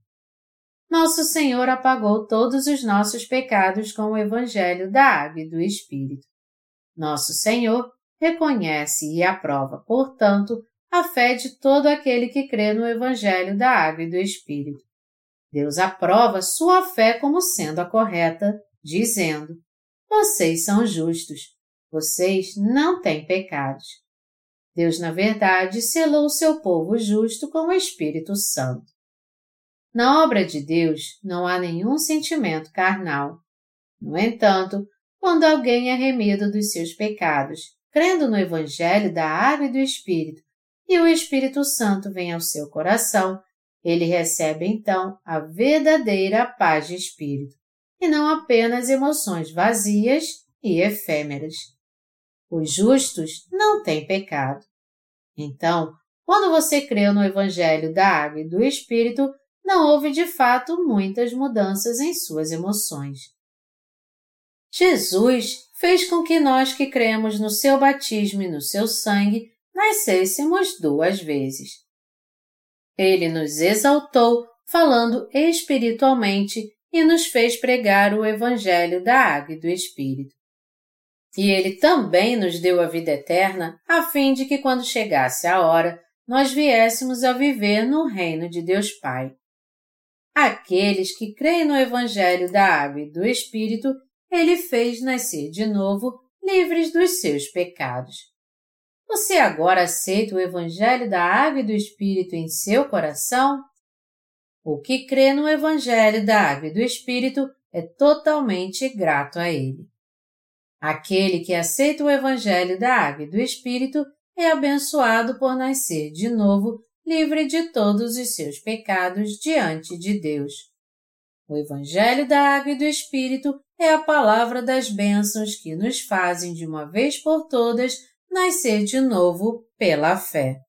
Nosso Senhor apagou todos os nossos pecados com o Evangelho da Água e do Espírito. Nosso Senhor reconhece e aprova, portanto, a fé de todo aquele que crê no Evangelho da Água e do Espírito. Deus aprova sua fé como sendo a correta, dizendo: Vocês são justos, vocês não têm pecados. Deus, na verdade, selou seu povo justo com o Espírito Santo. Na obra de Deus não há nenhum sentimento carnal. No entanto, quando alguém é remido dos seus pecados, crendo no Evangelho da Água e do Espírito, e o Espírito Santo vem ao seu coração, ele recebe então a verdadeira paz de espírito, e não apenas emoções vazias e efêmeras. Os justos não têm pecado. Então, quando você creu no Evangelho da Água e do Espírito, não houve de fato muitas mudanças em suas emoções. Jesus fez com que nós que cremos no seu batismo e no seu sangue nascêssemos duas vezes. Ele nos exaltou, falando espiritualmente, e nos fez pregar o Evangelho da Água e do Espírito. E ele também nos deu a vida eterna, a fim de que quando chegasse a hora, nós viéssemos a viver no reino de Deus Pai. Aqueles que creem no Evangelho da Água e do Espírito, ele fez nascer de novo, livres dos seus pecados. Você agora aceita o Evangelho da Água e do Espírito em seu coração? O que crê no Evangelho da Água e do Espírito é totalmente grato a ele. Aquele que aceita o Evangelho da Água e do Espírito é abençoado por nascer de novo, livre de todos os seus pecados diante de Deus. O Evangelho da Água e do Espírito é a palavra das bênçãos que nos fazem de uma vez por todas nascer de novo pela fé.